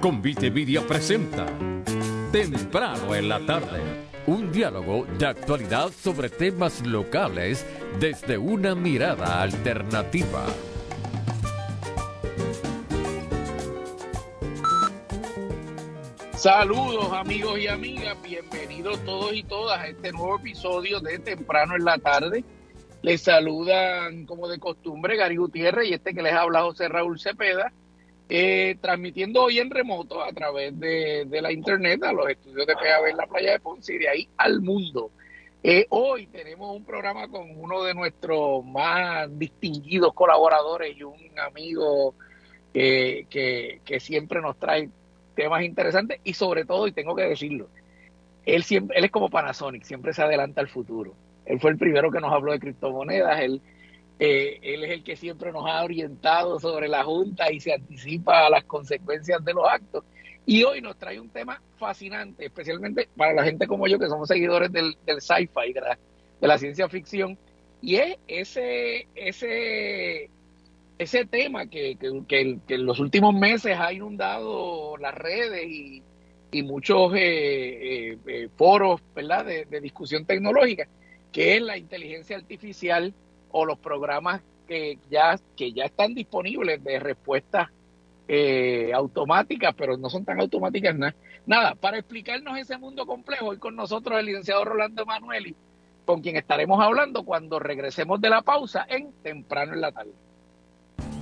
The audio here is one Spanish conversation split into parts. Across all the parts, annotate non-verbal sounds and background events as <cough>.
Convite presenta Temprano en la tarde. Un diálogo de actualidad sobre temas locales desde una mirada alternativa. Saludos amigos y amigas, bienvenidos todos y todas a este nuevo episodio de Temprano en la tarde. Les saludan como de costumbre Gary Gutiérrez y este que les habla José Raúl Cepeda, eh, transmitiendo hoy en remoto a través de, la internet a los estudios de PAB en la playa de Ponce y de ahí al mundo. Eh, hoy tenemos un programa con uno de nuestros más distinguidos colaboradores y un amigo que, que siempre nos trae temas interesantes y sobre todo, y tengo que decirlo, él, siempre, él es como Panasonic, siempre se adelanta al futuro. Él fue el primero que nos habló de criptomonedas, él, eh, él es el que siempre nos ha orientado sobre la Junta y se anticipa a las consecuencias de los actos. Y hoy nos trae un tema fascinante, especialmente para la gente como yo, que somos seguidores del, del sci-fi, de la, de ciencia ficción, y es ese, ese ese tema que, que, en los últimos meses ha inundado las redes y, muchos eh, eh, eh, foros ¿verdad? De, discusión tecnológica, que es la inteligencia artificial o los programas que ya, que ya están disponibles de respuestas automáticas, pero no son tan automáticas nada. Nada, para explicarnos ese mundo complejo, hoy con nosotros el licenciado Rolando Emanueli, con quien estaremos hablando cuando regresemos de la pausa en temprano en la tarde.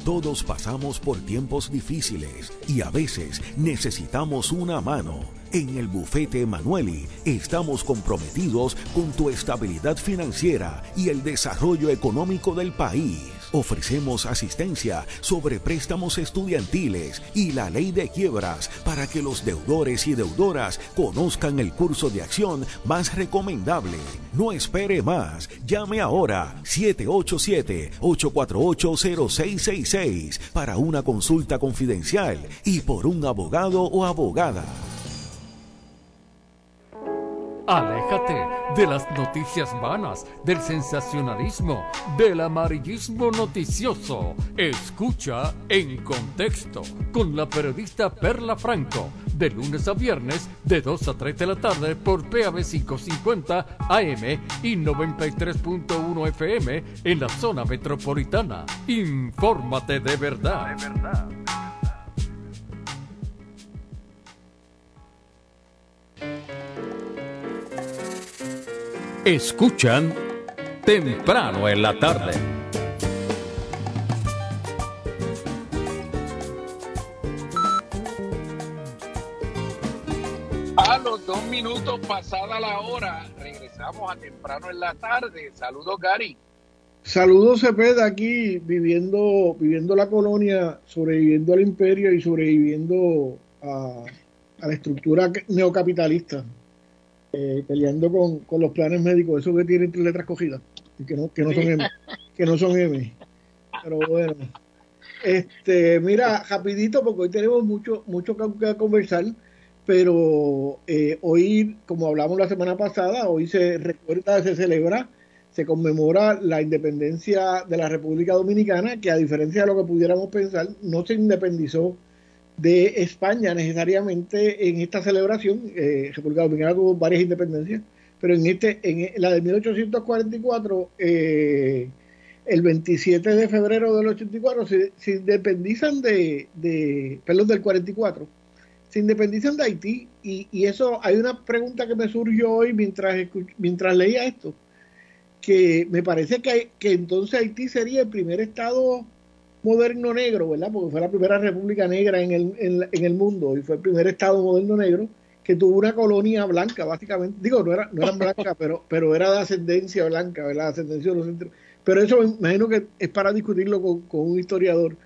Todos pasamos por tiempos difíciles y a veces necesitamos una mano. En el bufete Emanueli estamos comprometidos con tu estabilidad financiera y el desarrollo económico del país. Ofrecemos asistencia sobre préstamos estudiantiles y la ley de quiebras para que los deudores y deudoras conozcan el curso de acción más recomendable. No espere más. Llame ahora 787-848-0666 para una consulta confidencial y por un abogado o abogada. Aléjate de las noticias vanas, del sensacionalismo, del amarillismo noticioso. Escucha en contexto con la periodista Perla Franco, de lunes a viernes, de 2 a 3 de la tarde por PAB 550 AM y 93.1 FM en la zona metropolitana. Infórmate de verdad. De verdad. Escuchan temprano en la tarde. A los dos minutos pasada la hora, regresamos a temprano en la tarde. Saludos, Gary. Saludos, Cepeda, aquí viviendo, viviendo la colonia, sobreviviendo al imperio y sobreviviendo a la estructura neocapitalista. Eh, peleando con, con, los planes médicos, esos que tienen letras cogidas, y que no, que no son M, que no son M. Pero bueno. Este, mira, rapidito, porque hoy tenemos mucho, mucho que, conversar, pero eh, hoy, como hablamos la semana pasada, hoy se recuerda, se celebra, se conmemora la independencia de la República Dominicana, que a diferencia de lo que pudiéramos pensar, no se independizó de España necesariamente en esta celebración. Eh, República Dominicana tuvo varias independencias, pero en este en la de 1844, eh, el 27 de febrero del 84, se, se independizan de, de, perdón, del 44, se independizan de Haití y, y, eso, hay una pregunta que me surgió hoy mientras, mientras leía esto, que me parece que, que entonces Haití sería el primer estado moderno negro, ¿verdad? Porque fue la primera república negra en el, en, el mundo y fue el primer estado moderno negro que tuvo una colonia blanca, básicamente. Digo, no, era, no eran blancas, pero, pero era de ascendencia blanca, ¿verdad? Ascendencia de los Pero eso me imagino que es para discutirlo con, un historiador,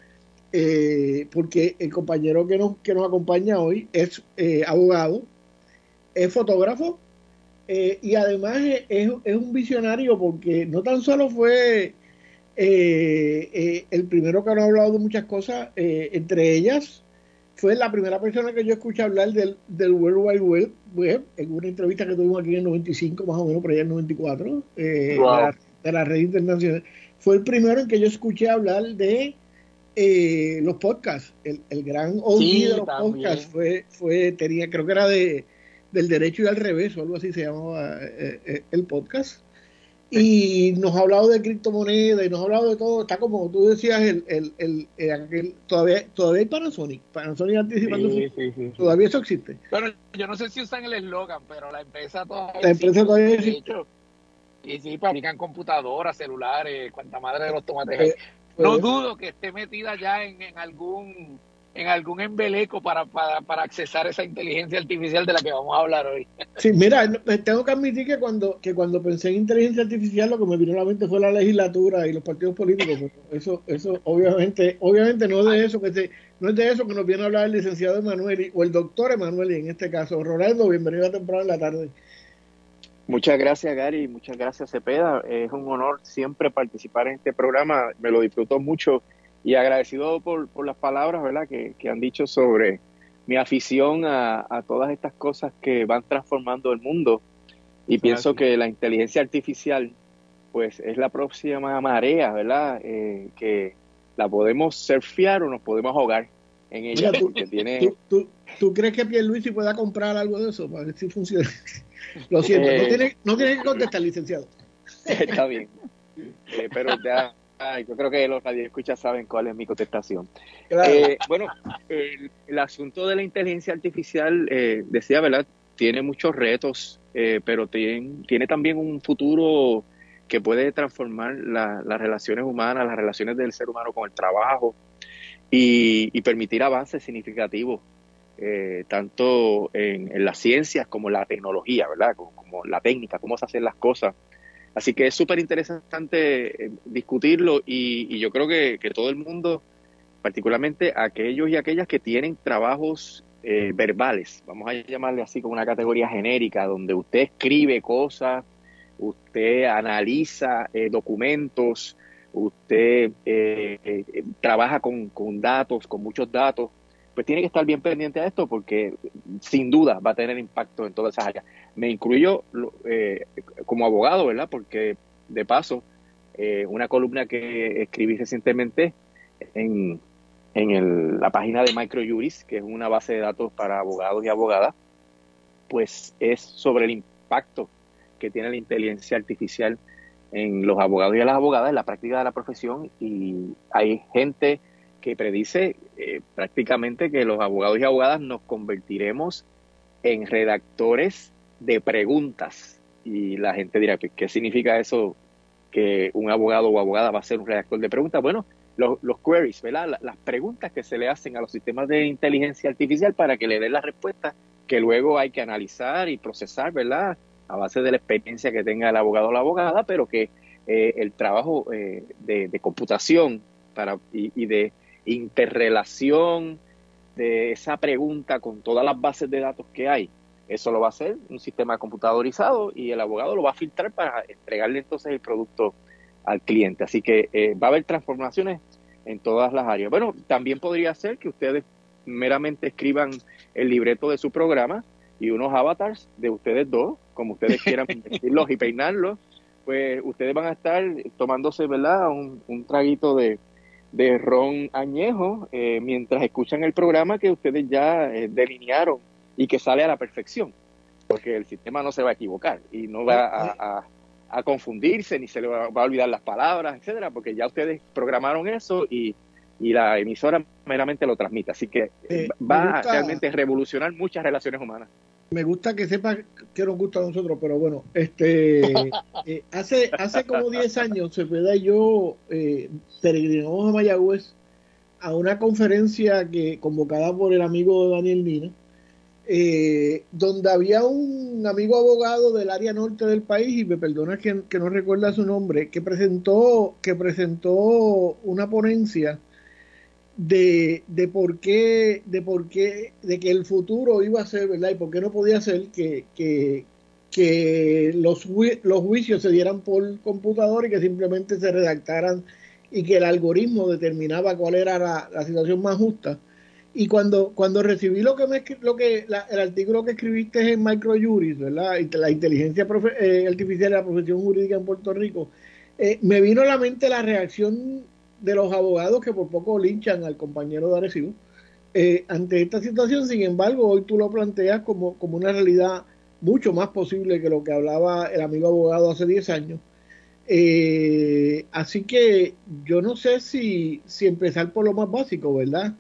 eh, porque el compañero que nos, que nos acompaña hoy es eh, abogado, es fotógrafo eh, y además es, es un visionario porque no tan solo fue eh, eh, el primero que han hablado de muchas cosas, eh, entre ellas fue la primera persona que yo escuché hablar del, del World Wide Web, en una entrevista que tuvimos aquí en el 95, más o menos, por allá en el 94, de, la, red internacional. Fue el primero en que yo escuché hablar de eh, los podcasts, el, el gran OG de los podcasts fue, fue, tenía, creo que era de del derecho y al revés, o algo así se llamaba eh, eh, el podcast. Y nos ha hablado de criptomonedas y nos ha hablado de todo. Está como tú decías, el, el, el, todavía, todavía hay Panasonic. Panasonic anticipando. Todavía eso existe. Pero yo no sé si usan el eslogan, pero la empresa todavía. La empresa todavía existe. Y sí, fabrican computadoras, celulares, cuanta madre de los tomates. Eh, no dudo que esté metida ya en, en algún en algún embeleco para, para, para accesar esa inteligencia artificial de la que vamos a hablar hoy. <laughs> Sí, mira, tengo que admitir que cuando, que cuando pensé en inteligencia artificial lo que me vino a la mente fue la legislatura y los partidos políticos. Eso, eso obviamente, obviamente no es de eso que se, no es de eso que nos viene a hablar el licenciado Emanuel o el doctor Emanuel en este caso. Rolando, bienvenido a temprano en la tarde. Muchas gracias, Gary. Muchas gracias, Cepeda. Es un honor siempre participar en este programa. Me lo disfruto mucho y agradecido por, por las palabras ¿verdad? Que, que, han dicho sobre mi afición a, a, todas estas cosas que van transformando el mundo y pienso que la inteligencia artificial pues es la próxima marea, ¿verdad? Eh, que la podemos surfear o nos podemos ahogar en ella. tú, tiene... ¿tú, tú, crees que Pierluisi pueda comprar algo de eso para ver si funciona? Lo siento, no, eh. tiene, no tiene que contestar, licenciado. <laughs> Está bien. Eh, pero ya yo creo que los escucha saben cuál es mi contestación. Eh, bueno, el, asunto de la inteligencia artificial, eh, decía, ¿verdad? Tiene muchos retos, eh, pero tiene, tiene también un futuro que puede transformar las relaciones humanas, las relaciones del ser humano con el trabajo y, permitir avances significativos, tanto en, las ciencias como en la tecnología, ¿verdad? Como, como la técnica, cómo se hacen las cosas. Así que es súper interesante eh, discutirlo y, yo creo que, todo el mundo, particularmente aquellos y aquellas que tienen trabajos eh, verbales, vamos a llamarle así como una categoría genérica, donde usted escribe cosas, usted analiza eh, documentos, usted trabaja con, con datos, con muchos datos, pues tiene que estar bien pendiente a esto porque sin duda va a tener impacto en todas esas áreas. Me incluyo eh, como abogado, ¿verdad? Porque de paso, eh, una columna que escribí recientemente en, en la página de MicroJuris, que es una base de datos para abogados y abogadas, pues es sobre el impacto que tiene la inteligencia artificial en los abogados y las abogadas, en la práctica de la profesión, y hay gente que predice eh, prácticamente que los abogados y abogadas nos convertiremos en redactores de preguntas. Y la gente dirá, ¿qué significa eso que un abogado o abogada va a ser un redactor de preguntas? Bueno, los, queries, ¿verdad? Las preguntas que se le hacen a los sistemas de inteligencia artificial para que le den la respuesta que luego hay que analizar y procesar, ¿verdad? A base de la experiencia que tenga el abogado o la abogada, pero que eh, el trabajo eh, de, computación para, y de interrelación de esa pregunta con todas las bases de datos que hay. Eso lo va a hacer un sistema computadorizado y el abogado lo va a filtrar para entregarle entonces el producto al cliente. Así que eh, va a haber transformaciones en todas las áreas. Bueno, también podría ser que ustedes meramente escriban el libreto de su programa y unos avatars de ustedes dos, como ustedes <laughs> quieran vestirlos y peinarlos, pues ustedes van a estar tomándose, ¿verdad? Un, un traguito de, de ron añejo eh, mientras escuchan el programa que ustedes ya eh, delinearon y que sale a la perfección, porque el sistema no se va a equivocar y no va a, a, confundirse ni se le va, a olvidar las palabras, etcétera, porque ya ustedes programaron eso y, y la emisora meramente lo transmite. Así que eh, va a realmente revolucionar muchas relaciones humanas me gusta que sepa que nos gusta a nosotros, pero bueno, este <laughs> eh, hace hace como 10 años se y yo eh, peregrinamos a Mayagüez a una conferencia que convocada por el amigo Daniel Nina, eh, donde había un amigo abogado del área norte del país, y me perdona que, que no recuerda su nombre, que presentó, que presentó una ponencia de, de por qué, de por qué, de que el futuro iba a ser, ¿verdad? Y por qué no podía ser que, que, que los, juicios se dieran por computador y que simplemente se redactaran y que el algoritmo determinaba cuál era la, situación más justa. Y cuando, cuando recibí lo que me lo que el artículo que escribiste en MicroJuris, ¿verdad? La inteligencia eh, artificial de la profesión jurídica en Puerto Rico, eh, me vino a la mente la reacción de los abogados que por poco linchan al compañero de Arecibo. Eh, ante esta situación, sin embargo, hoy tú lo planteas como, como una realidad mucho más posible que lo que hablaba el amigo abogado hace 10 años. Eh, así que yo no sé si, si empezar por lo más básico, ¿verdad?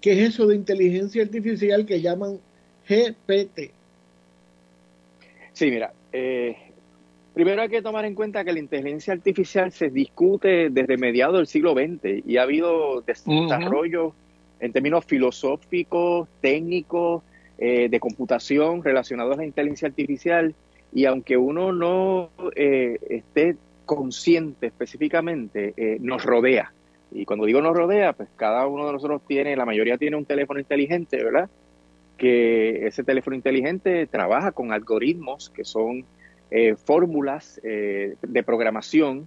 ¿Qué es eso de inteligencia artificial que llaman GPT? Sí, mira, eh, primero hay que tomar en cuenta que la inteligencia artificial se discute desde mediados del siglo XX y ha habido desarrollo en términos filosóficos, técnicos, eh, de computación relacionados a la inteligencia artificial y aunque uno no eh, esté consciente específicamente, nos rodea. Y cuando digo nos rodea, pues cada uno de nosotros tiene, la mayoría tiene un teléfono inteligente, ¿verdad? Que ese teléfono inteligente trabaja con algoritmos que son eh, fórmulas eh, de programación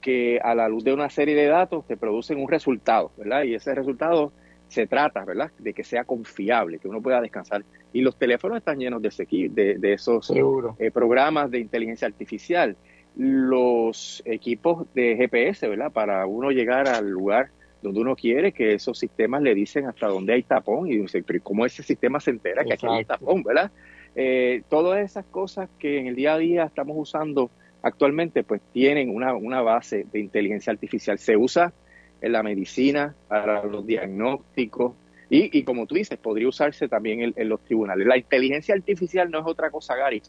que a la luz de una serie de datos te producen un resultado, ¿verdad? Y ese resultado se trata, ¿verdad? De que sea confiable, que uno pueda descansar. Y los teléfonos están llenos de, de, de esos eh, programas de inteligencia artificial los equipos de GPS, ¿verdad? Para uno llegar al lugar donde uno quiere, que esos sistemas le dicen hasta dónde hay tapón y cómo ese sistema se entera que aquí hay tapón, ¿verdad? Eh, todas esas cosas que en el día a día estamos usando actualmente, pues tienen una, base de inteligencia artificial. Se usa en la medicina, para los diagnósticos, y, y como tú dices, podría usarse también en, en, los tribunales. La inteligencia artificial no es otra cosa, Gary,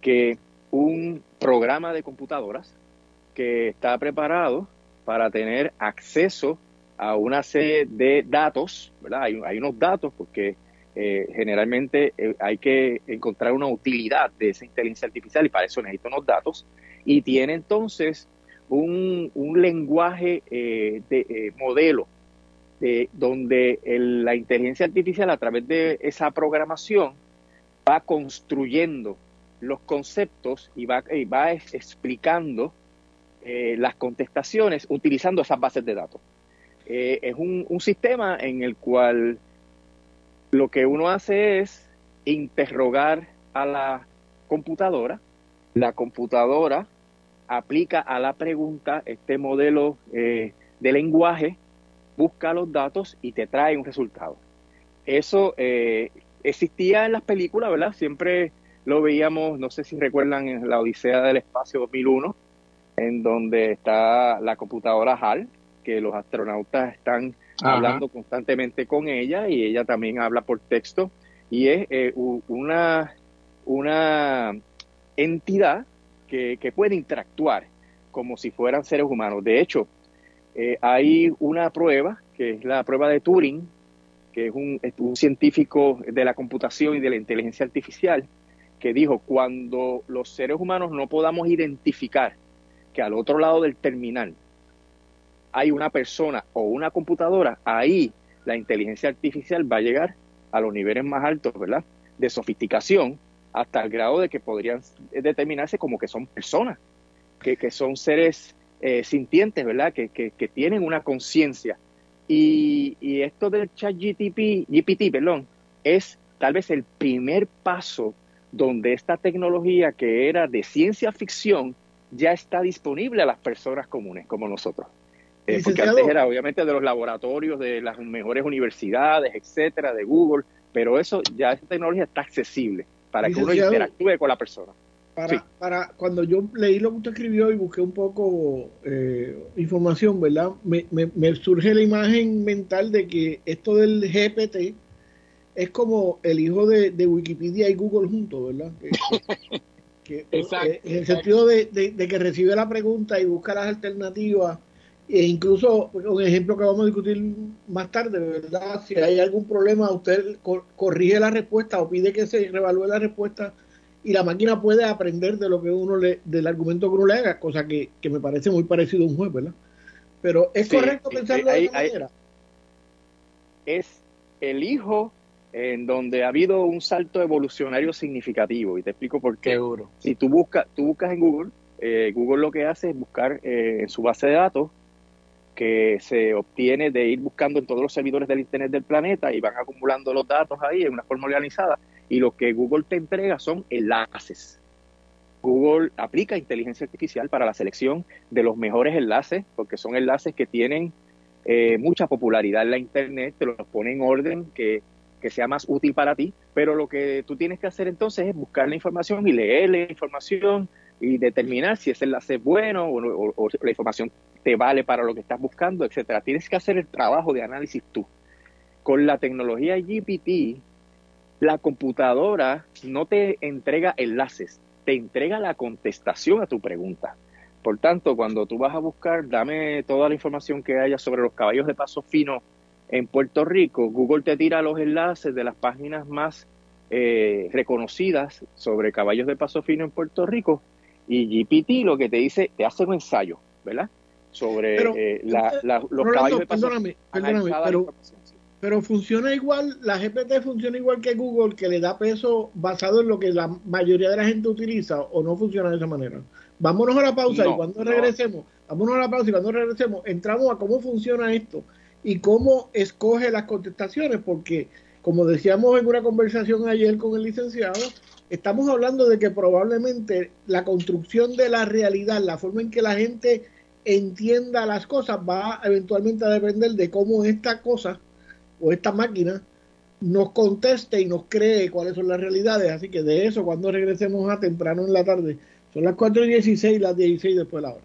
que un programa de computadoras que está preparado para tener acceso a una serie de datos, ¿verdad? Hay, unos datos porque eh, generalmente eh, hay que encontrar una utilidad de esa inteligencia artificial y para eso necesito unos datos. Y tiene entonces un, lenguaje eh, de modelo de, donde la inteligencia artificial a través de esa programación va construyendo los conceptos y va, va explicando las contestaciones utilizando esas bases de datos. Es un, sistema en el cual lo que uno hace es interrogar a la computadora, la computadora aplica a la pregunta este modelo eh, de lenguaje, busca los datos y te trae un resultado. Eso existía en las películas, ¿verdad? Siempre lo veíamos, no sé si recuerdan, en la Odisea del Espacio 2001, en donde está la computadora HAL, que los astronautas están hablando constantemente con ella y ella también habla por texto y es eh, una, una entidad que, puede interactuar como si fueran seres humanos. De hecho, eh, hay una prueba, que es la prueba de Turing, que es un, un científico de la computación y de la inteligencia artificial, que dijo, cuando los seres humanos no podamos identificar que al otro lado del terminal hay una persona o una computadora, ahí la inteligencia artificial va a llegar a los niveles más altos, ¿verdad? De sofisticación, hasta el grado de que podrían determinarse como que son personas, que, son seres eh, sintientes, ¿verdad? Que, que, que tienen una conciencia. Y, y, esto del chat GTP, GPT, perdón, es tal vez el primer paso donde esta tecnología que era de ciencia ficción ya está disponible a las personas comunes como nosotros. Eh, porque antes era obviamente de los laboratorios de las mejores universidades, etcétera, de Google, pero eso ya esta tecnología está accesible para que uno interactúe con la persona. Para, para cuando yo leí lo que usted escribió y busqué un poco eh, información, ¿verdad? Me, me, me surge la imagen mental de que esto del GPT, es como el hijo de, Wikipedia y Google juntos, ¿verdad? <laughs> Exacto, eh, en el sentido de, que recibe la pregunta y busca las alternativas, e incluso un ejemplo que vamos a discutir más tarde, ¿verdad? Si hay algún problema, usted corrige la respuesta o pide que se revalúe la respuesta y la máquina puede aprender de lo que uno le, del argumento que uno le haga, cosa que, me parece muy parecido a un juez, ¿verdad? Pero es correcto pensarlo de esa manera. Es el hijo en donde ha habido un salto evolucionario significativo y te explico por qué. Seguro. Si tú buscas, tú buscas en Google, eh, Google lo que hace es buscar eh, en su base de datos que se obtiene de ir buscando en todos los servidores del Internet del planeta y van acumulando los datos ahí en una forma organizada y lo que Google te entrega son enlaces. Google aplica inteligencia artificial para la selección de los mejores enlaces, porque son enlaces que tienen eh, mucha popularidad en la Internet, te los pone en orden que, que, sea más útil para ti, pero lo que tú tienes que hacer entonces es buscar la información y leer la información y determinar si ese enlace es bueno o, la información te vale para lo que estás buscando, etcétera. Tienes que hacer el trabajo de análisis tú. Con la tecnología GPT, la computadora no te entrega enlaces, te entrega la contestación a tu pregunta. Por tanto, cuando tú vas a buscar, dame toda la información que haya sobre los caballos de paso fino en Puerto Rico, Google te tira los enlaces de las páginas más eh, reconocidas sobre caballos de paso fino en Puerto Rico y GPT lo que te dice, te hace un ensayo, ¿verdad? Sobre eh, los caballos de paso perdóname, perdóname, pero, pero funciona igual, la GPT funciona igual que Google, que le da peso basado en lo que la mayoría de la gente utiliza, o no funciona de esa manera. Vámonos a la pausa y cuando regresemos, vámonos a la pausa y cuando regresemos, entramos a cómo funciona esto y cómo escoge las contestaciones, porque como decíamos en una conversación ayer con el licenciado, estamos hablando de que probablemente la construcción de la realidad, la forma en que la gente entienda las cosas, va eventualmente a depender de cómo esta cosa o esta máquina nos conteste y nos cree cuáles son las realidades. Así que de eso, cuando regresemos a temprano en la tarde, son las 4 y 16, las 16 después de la hora.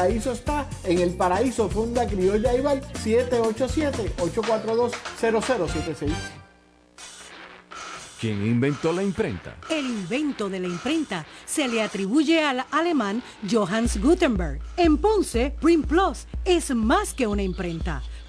paraíso está en el paraíso Funda Criolla Ival 787-842-0076. ¿Quién inventó la imprenta? El invento de la imprenta se le atribuye al alemán Johannes Gutenberg. En Ponce, Print Plus es más que una imprenta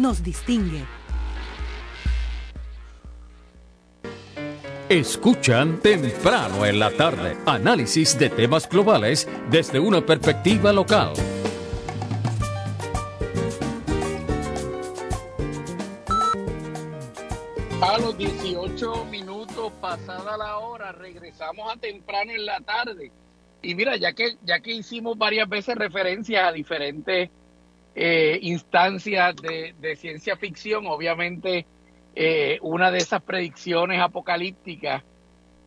nos distingue. Escuchan temprano en la tarde análisis de temas globales desde una perspectiva local. A los 18 minutos pasada la hora regresamos a temprano en la tarde. Y mira, ya que ya que hicimos varias veces referencia a diferentes eh, instancias de, ciencia ficción. Obviamente, eh, una de esas predicciones apocalípticas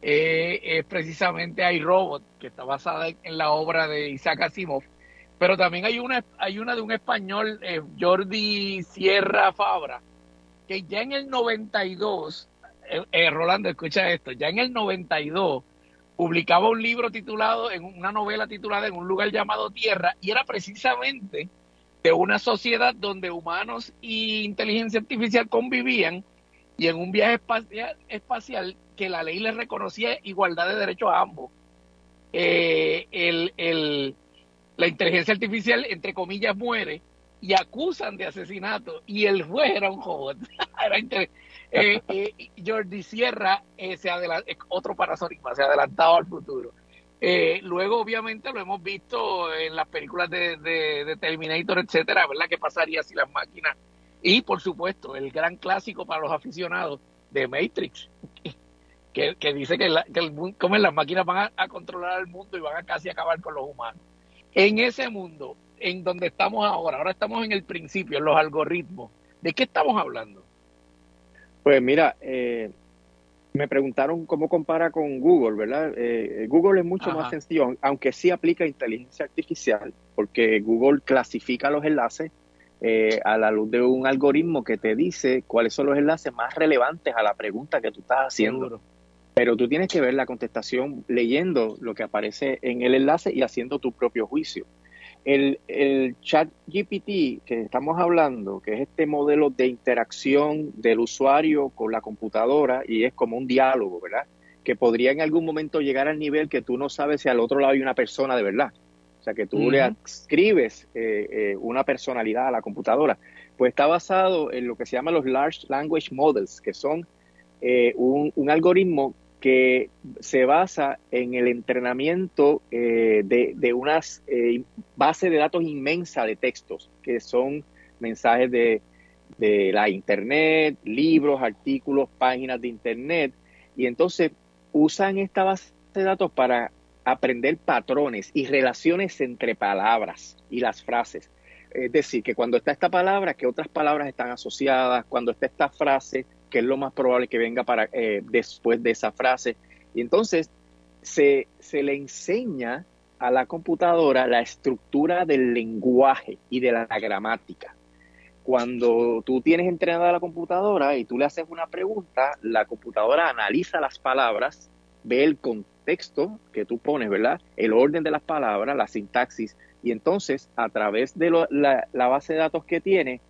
eh, es precisamente iRobot, que está basada en, la obra de Isaac Asimov. Pero también hay una, hay una de un español, Jordi Sierra Fabra, que ya en el 92, Rolando, escucha esto, ya en el 92 publicaba un libro titulado, en una novela titulada En un lugar llamado Tierra, y era precisamente de una sociedad donde humanos y inteligencia artificial convivían y en un viaje espacial, que la ley le reconocía igualdad de derechos a ambos. Eh, el, la inteligencia artificial, entre comillas, muere y acusan de asesinato y el juez era un joven. <laughs> eh, eh, Jordi Sierra eh, otro parasorismo, se ha adelantado al futuro. Eh, luego, obviamente, lo hemos visto en las películas de, Terminator, etcétera, ¿verdad? ¿Qué pasaría si las máquinas. Y, por supuesto, el gran clásico para los aficionados de Matrix. <laughs> que, dice que, la, que como las máquinas van a, controlar el mundo y van a casi acabar con los humanos. En ese mundo, en donde estamos ahora, ahora estamos en el principio, en los algoritmos, ¿de qué estamos hablando? Pues mira, eh, me preguntaron cómo compara con Google, ¿verdad? Eh, Google es mucho más sencillo, aunque sí aplica inteligencia artificial, porque Google clasifica los enlaces eh, a la luz de un algoritmo que te dice cuáles son los enlaces más relevantes a la pregunta que tú estás haciendo. Pero tú tienes que ver la contestación leyendo lo que aparece en el enlace y haciendo tu propio juicio. El, el chat GPT que estamos hablando, que es este modelo de interacción del usuario con la computadora y es como un diálogo, ¿verdad? Que podría en algún momento llegar al nivel que tú no sabes si al otro lado hay una persona de verdad. O sea, que tú le escribes eh, eh, una personalidad a la computadora. Pues está basado en lo que se llama los Large Language Models, que son eh, un, un, algoritmo que se basa en el entrenamiento eh, de, unas eh, bases de datos inmensa de textos, que son mensajes de, la Internet, libros, artículos, páginas de Internet, y entonces usan esta base de datos para aprender patrones y relaciones entre palabras y las frases. Es decir, que cuando está esta palabra, que otras palabras están asociadas, cuando está esta frase, que es lo más probable que venga para eh, después de esa frase. Y entonces se, se le enseña a la computadora la estructura del lenguaje y de la gramática. Cuando tú tienes entrenada la computadora y tú le haces una pregunta, la computadora analiza las palabras, ve el contexto que tú pones, ¿verdad? El orden de las palabras, la sintaxis, y entonces a través de la, la base de datos que tiene,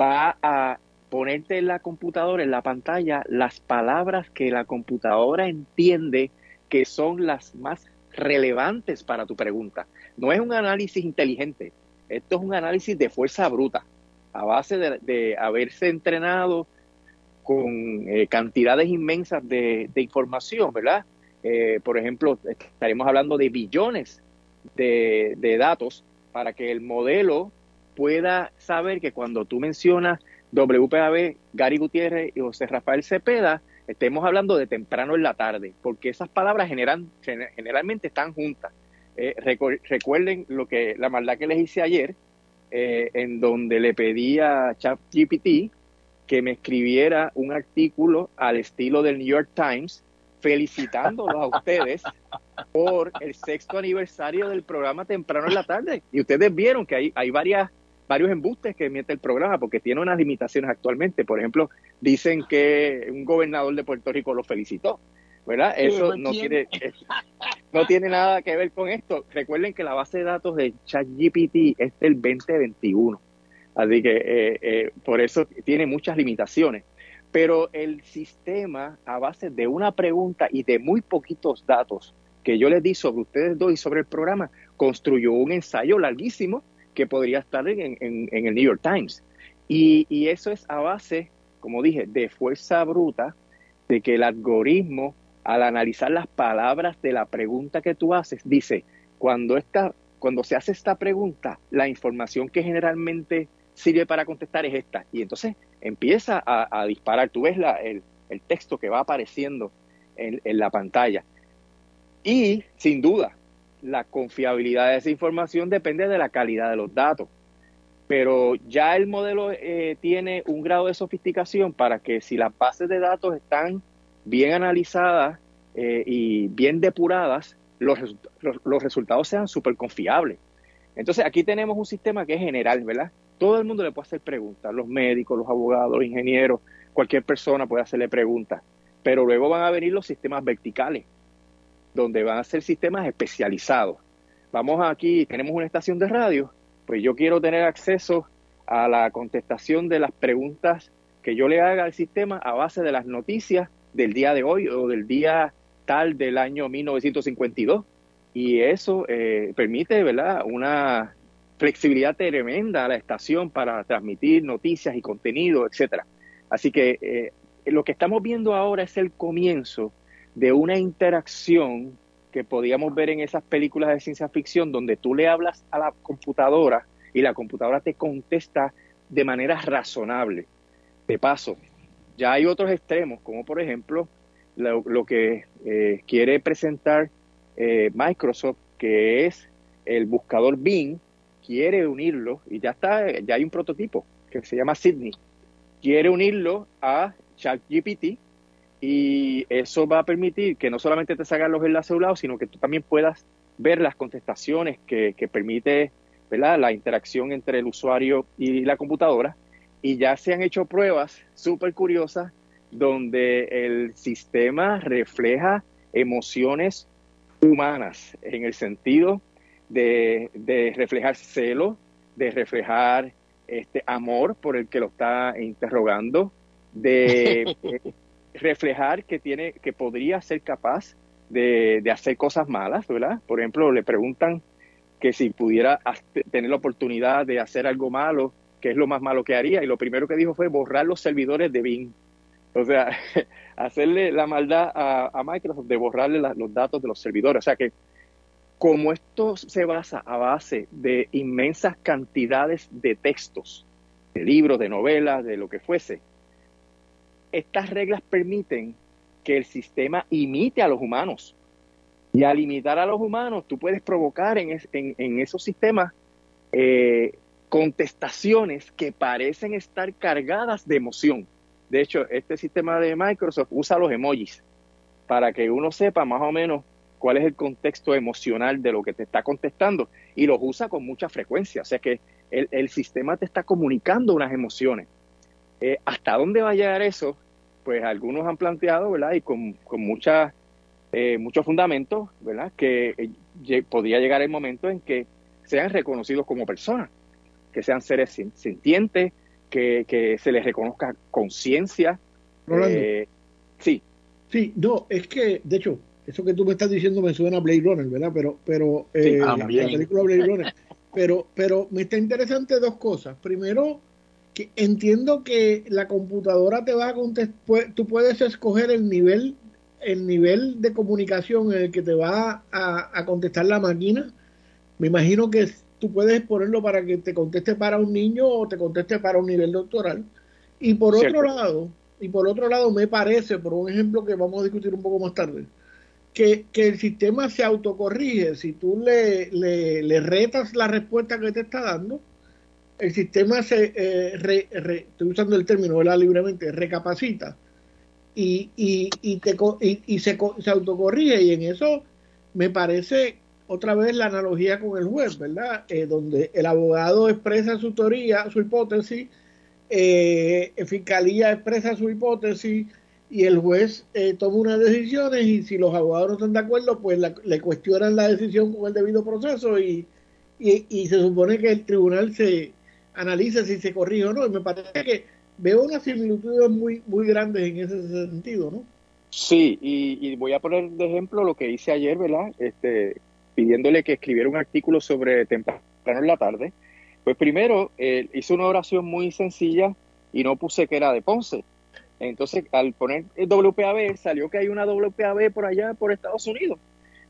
va a ponerte en la computadora, en la pantalla, las palabras que la computadora entiende que son las más relevantes para tu pregunta. No es un análisis inteligente, esto es un análisis de fuerza bruta, a base de, haberse entrenado con eh, cantidades inmensas de, información, ¿verdad? Eh, por ejemplo, estaremos hablando de billones de, de datos para que el modelo pueda saber que cuando tú mencionas WPAB, Gary Gutiérrez y José Rafael Cepeda, estemos hablando de temprano en la tarde, porque esas palabras generan, generalmente están juntas. Eh, recuerden lo que la maldad que les hice ayer, eh, en donde le pedí a ChatGPT que me escribiera un artículo al estilo del New York Times felicitándolos a ustedes por el sexto aniversario del programa temprano en la tarde. Y ustedes vieron que hay, hay varias varios embustes que emite el programa porque tiene unas limitaciones actualmente. Por ejemplo, dicen que un gobernador de Puerto Rico lo felicitó, ¿verdad? Eso no tiene, no tiene nada que ver con esto. Recuerden que la base de datos de ChatGPT es del 2021, así que eh, eh, por eso tiene muchas limitaciones. Pero el sistema, a base de una pregunta y de muy poquitos datos que yo les di sobre ustedes dos y sobre el programa, construyó un ensayo larguísimo que podría estar en, el New York Times. Y, eso es a base, como dije, de fuerza bruta, de que el algoritmo, al analizar las palabras de la pregunta que tú haces, dice, cuando, esta, cuando se hace esta pregunta, la información que generalmente sirve para contestar es esta. Y entonces empieza a, disparar. Tú ves el, texto que va apareciendo en, en la pantalla. Y sin duda, la confiabilidad de esa información depende de la calidad de los datos. Pero ya el modelo eh, tiene un grado de sofisticación para que si las bases de datos están bien analizadas eh, y bien depuradas, los, los, resultados sean súper confiables. Entonces aquí tenemos un sistema que es general, ¿verdad? Todo el mundo le puede hacer preguntas, los médicos, los abogados, los ingenieros, cualquier persona puede hacerle preguntas. Pero luego van a venir los sistemas verticales, donde van a ser sistemas especializados. Vamos aquí, tenemos una estación de radio, pues yo quiero tener acceso a la contestación de las preguntas que yo le haga al sistema a base de las noticias del día de hoy o del día tal del año 1952. Y eso eh, permite, ¿verdad?, una flexibilidad tremenda a la estación para transmitir noticias y contenido, etcétera. Así que eh, lo que estamos viendo ahora es el comienzo de una interacción que podíamos ver en esas películas de ciencia ficción donde tú le hablas a la computadora y la computadora te contesta de manera razonable. De paso, ya hay otros extremos, como por ejemplo lo, que eh, quiere presentar eh, Microsoft, que es el buscador Bing, quiere unirlo, y ya está, ya hay un prototipo que se llama Sydney, quiere unirlo a ChatGPT y eso va a permitir que no solamente te salgan los enlaces a un lado, sino que tú también puedas ver las contestaciones que, que permite la interacción entre el usuario y la computadora. Y ya se han hecho pruebas súper curiosas donde el sistema refleja emociones humanas en el sentido de, de reflejar celo, de reflejar este amor por el que lo está interrogando, de <laughs> reflejar que tiene, que podría ser capaz de, de, hacer cosas malas, ¿verdad? Por ejemplo, le preguntan que si pudiera tener la oportunidad de hacer algo malo, ¿qué es lo más malo que haría? Y lo primero que dijo fue borrar los servidores de Bing. O sea, <laughs> hacerle la maldad a, Microsoft de borrarle los datos de los servidores. O sea que como esto se basa a base de inmensas cantidades de textos, de libros, de novelas, de lo que fuese, estas reglas permiten que el sistema imite a los humanos. Y al imitar a los humanos, tú puedes provocar en, esos sistemas eh, contestaciones que parecen estar cargadas de emoción. De hecho, este sistema de Microsoft usa los emojis para que uno sepa más o menos cuál es el contexto emocional de lo que te está contestando y los usa con mucha frecuencia. O sea que el, sistema te está comunicando unas emociones. Eh, ¿Hasta dónde va a llegar eso? Pues algunos han planteado, ¿verdad? Y con, con mucha, eh, mucho fundamento, ¿verdad? Que eh, podría llegar el momento en que sean reconocidos como personas, que sean seres sintientes, que, se les reconozca conciencia. Eh, sí. Sí, no, es que, de hecho, eso que tú me estás diciendo me suena a Blade Runner, ¿verdad? Pero, pero eh, la, película Blade Runner. Pero, pero me está interesante dos cosas. Primero, que entiendo que la computadora te va a contestar, tú puedes escoger el nivel, el nivel de comunicación en el que te va a, a contestar la máquina. Me imagino que tú puedes ponerlo para que te conteste para un niño o te conteste para un nivel doctoral. Y por otro lado, y por otro lado me parece, por un ejemplo que vamos a discutir un poco más tarde, que, el sistema se autocorrige. Si tú le, le, retas la respuesta que te está dando, el sistema se, eh, estoy usando el término ¿verdad? libremente, recapacita y, y, y, te, y, y se, se autocorrige y en eso me parece otra vez la analogía con el juez, ¿verdad? Eh, donde el abogado expresa su teoría, su hipótesis, eh, Fiscalía expresa su hipótesis y el juez eh, toma unas decisiones y si los abogados no están de acuerdo, pues le cuestionan la decisión con el debido proceso y, y, se supone que el tribunal se analiza si se corrige o no. Y me parece que veo unas similitudes muy, muy grandes en ese sentido, ¿no? Sí, y, y, voy a poner de ejemplo lo que hice ayer, ¿verdad? Este, pidiéndole que escribiera un artículo sobre temprano en la tarde, pues primero eh, hice una oración muy sencilla y no puse que era de Ponce. Entonces, al poner el WPAB, salió que hay una WPAB por allá, por Estados Unidos.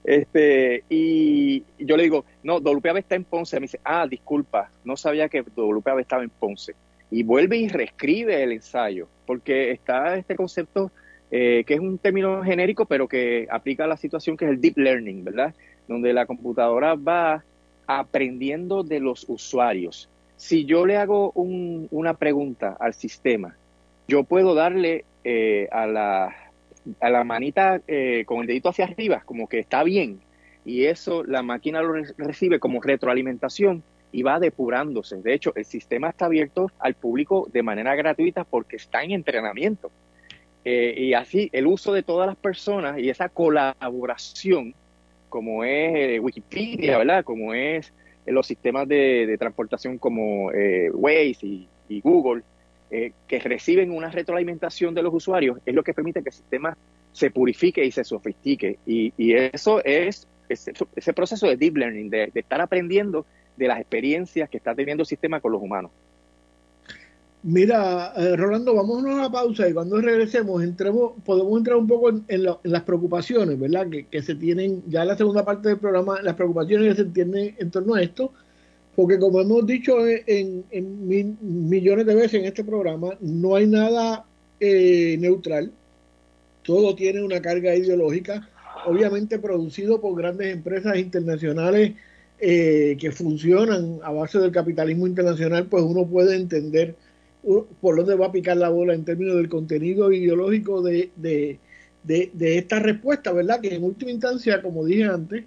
Este, y yo le digo, no, WPAB está en Ponce. Me dice, ah, disculpa, no sabía que WPAB estaba en Ponce. Y vuelve y reescribe el ensayo, porque está este concepto eh, que es un término genérico, pero que aplica a la situación que es el deep learning, ¿verdad? donde la computadora va aprendiendo de los usuarios. Si yo le hago una pregunta al sistema, yo puedo darle eh, a, la, a la manita eh, con el dedito hacia arriba, como que está bien, y eso la máquina lo recibe como retroalimentación y va depurándose. De hecho, el sistema está abierto al público de manera gratuita porque está en entrenamiento. Eh, y así el uso de todas las personas y esa colaboración como es eh, Wikipedia, ¿verdad? Como es eh, los sistemas de, transportación como eh, Waze y, Google, que reciben una retroalimentación de los usuarios, es lo que permite que el sistema se purifique y se sofistique. Y, eso es ese, proceso de deep learning, de, estar aprendiendo de las experiencias que está teniendo el sistema con los humanos. Mira, eh, Rolando, vamos a una pausa y cuando regresemos entremos, podemos entrar un poco en, las preocupaciones, ¿verdad? Que, se tienen ya en la segunda parte del programa, las preocupaciones que se entienden en torno a esto, porque como hemos dicho en, millones de veces en este programa, no hay nada eh, neutral. todo tiene una carga ideológica, obviamente producido por grandes empresas internacionales eh, que funcionan a base del capitalismo internacional, pues uno puede entender por dónde va a picar la bola en términos del contenido ideológico de, de, de, esta respuesta, ¿verdad? Que en última instancia, como dije antes,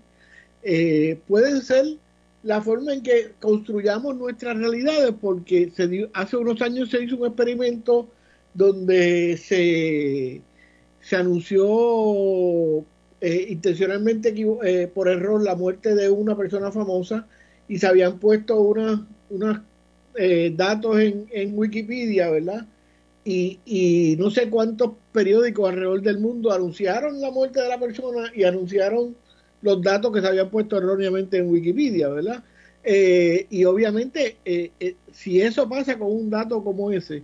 eh, pueden ser la forma en que construyamos nuestras realidades, porque se hace unos años se hizo un experimento donde se, se anunció eh, intencionalmente eh, por error la muerte de una persona famosa y se habían puesto unos eh, datos en, en, Wikipedia, ¿verdad? Y, y no sé cuántos periódicos alrededor del mundo anunciaron la muerte de la persona y anunciaron los datos que se habían puesto erróneamente en Wikipedia, ¿verdad? Eh, y obviamente, eh, eh, si eso pasa con un dato como ese,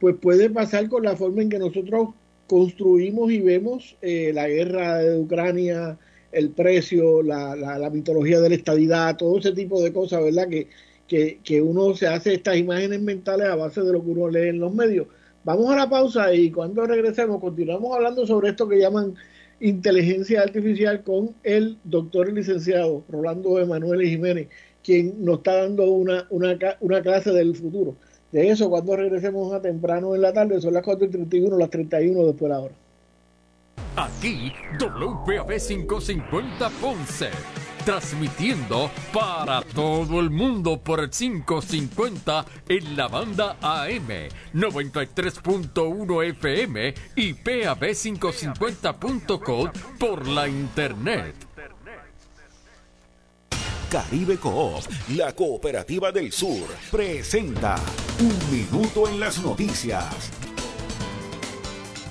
pues puede pasar con la forma en que nosotros construimos y vemos la guerra de Ucrania, el precio, la, la, mitología de la estadidad, todo ese tipo de cosas, ¿verdad? Que, que, que uno se hace estas imágenes mentales a base de lo que uno lee en los medios. Vamos a la pausa y cuando regresemos continuamos hablando sobre esto que llaman inteligencia artificial con el doctor licenciado Rolando Emanuel Jiménez, quien nos está dando una, una, una clase del futuro. De eso, cuando regresemos a temprano en la tarde, son las 4.31, las 31 después de la hora. Aquí, WPAB 550 Ponce, transmitiendo para todo el mundo por el 550 en la banda AM, 93.1 FM y PAB550.com por la internet. Caribe Coop, la cooperativa del sur, presenta Un Minuto en las Noticias.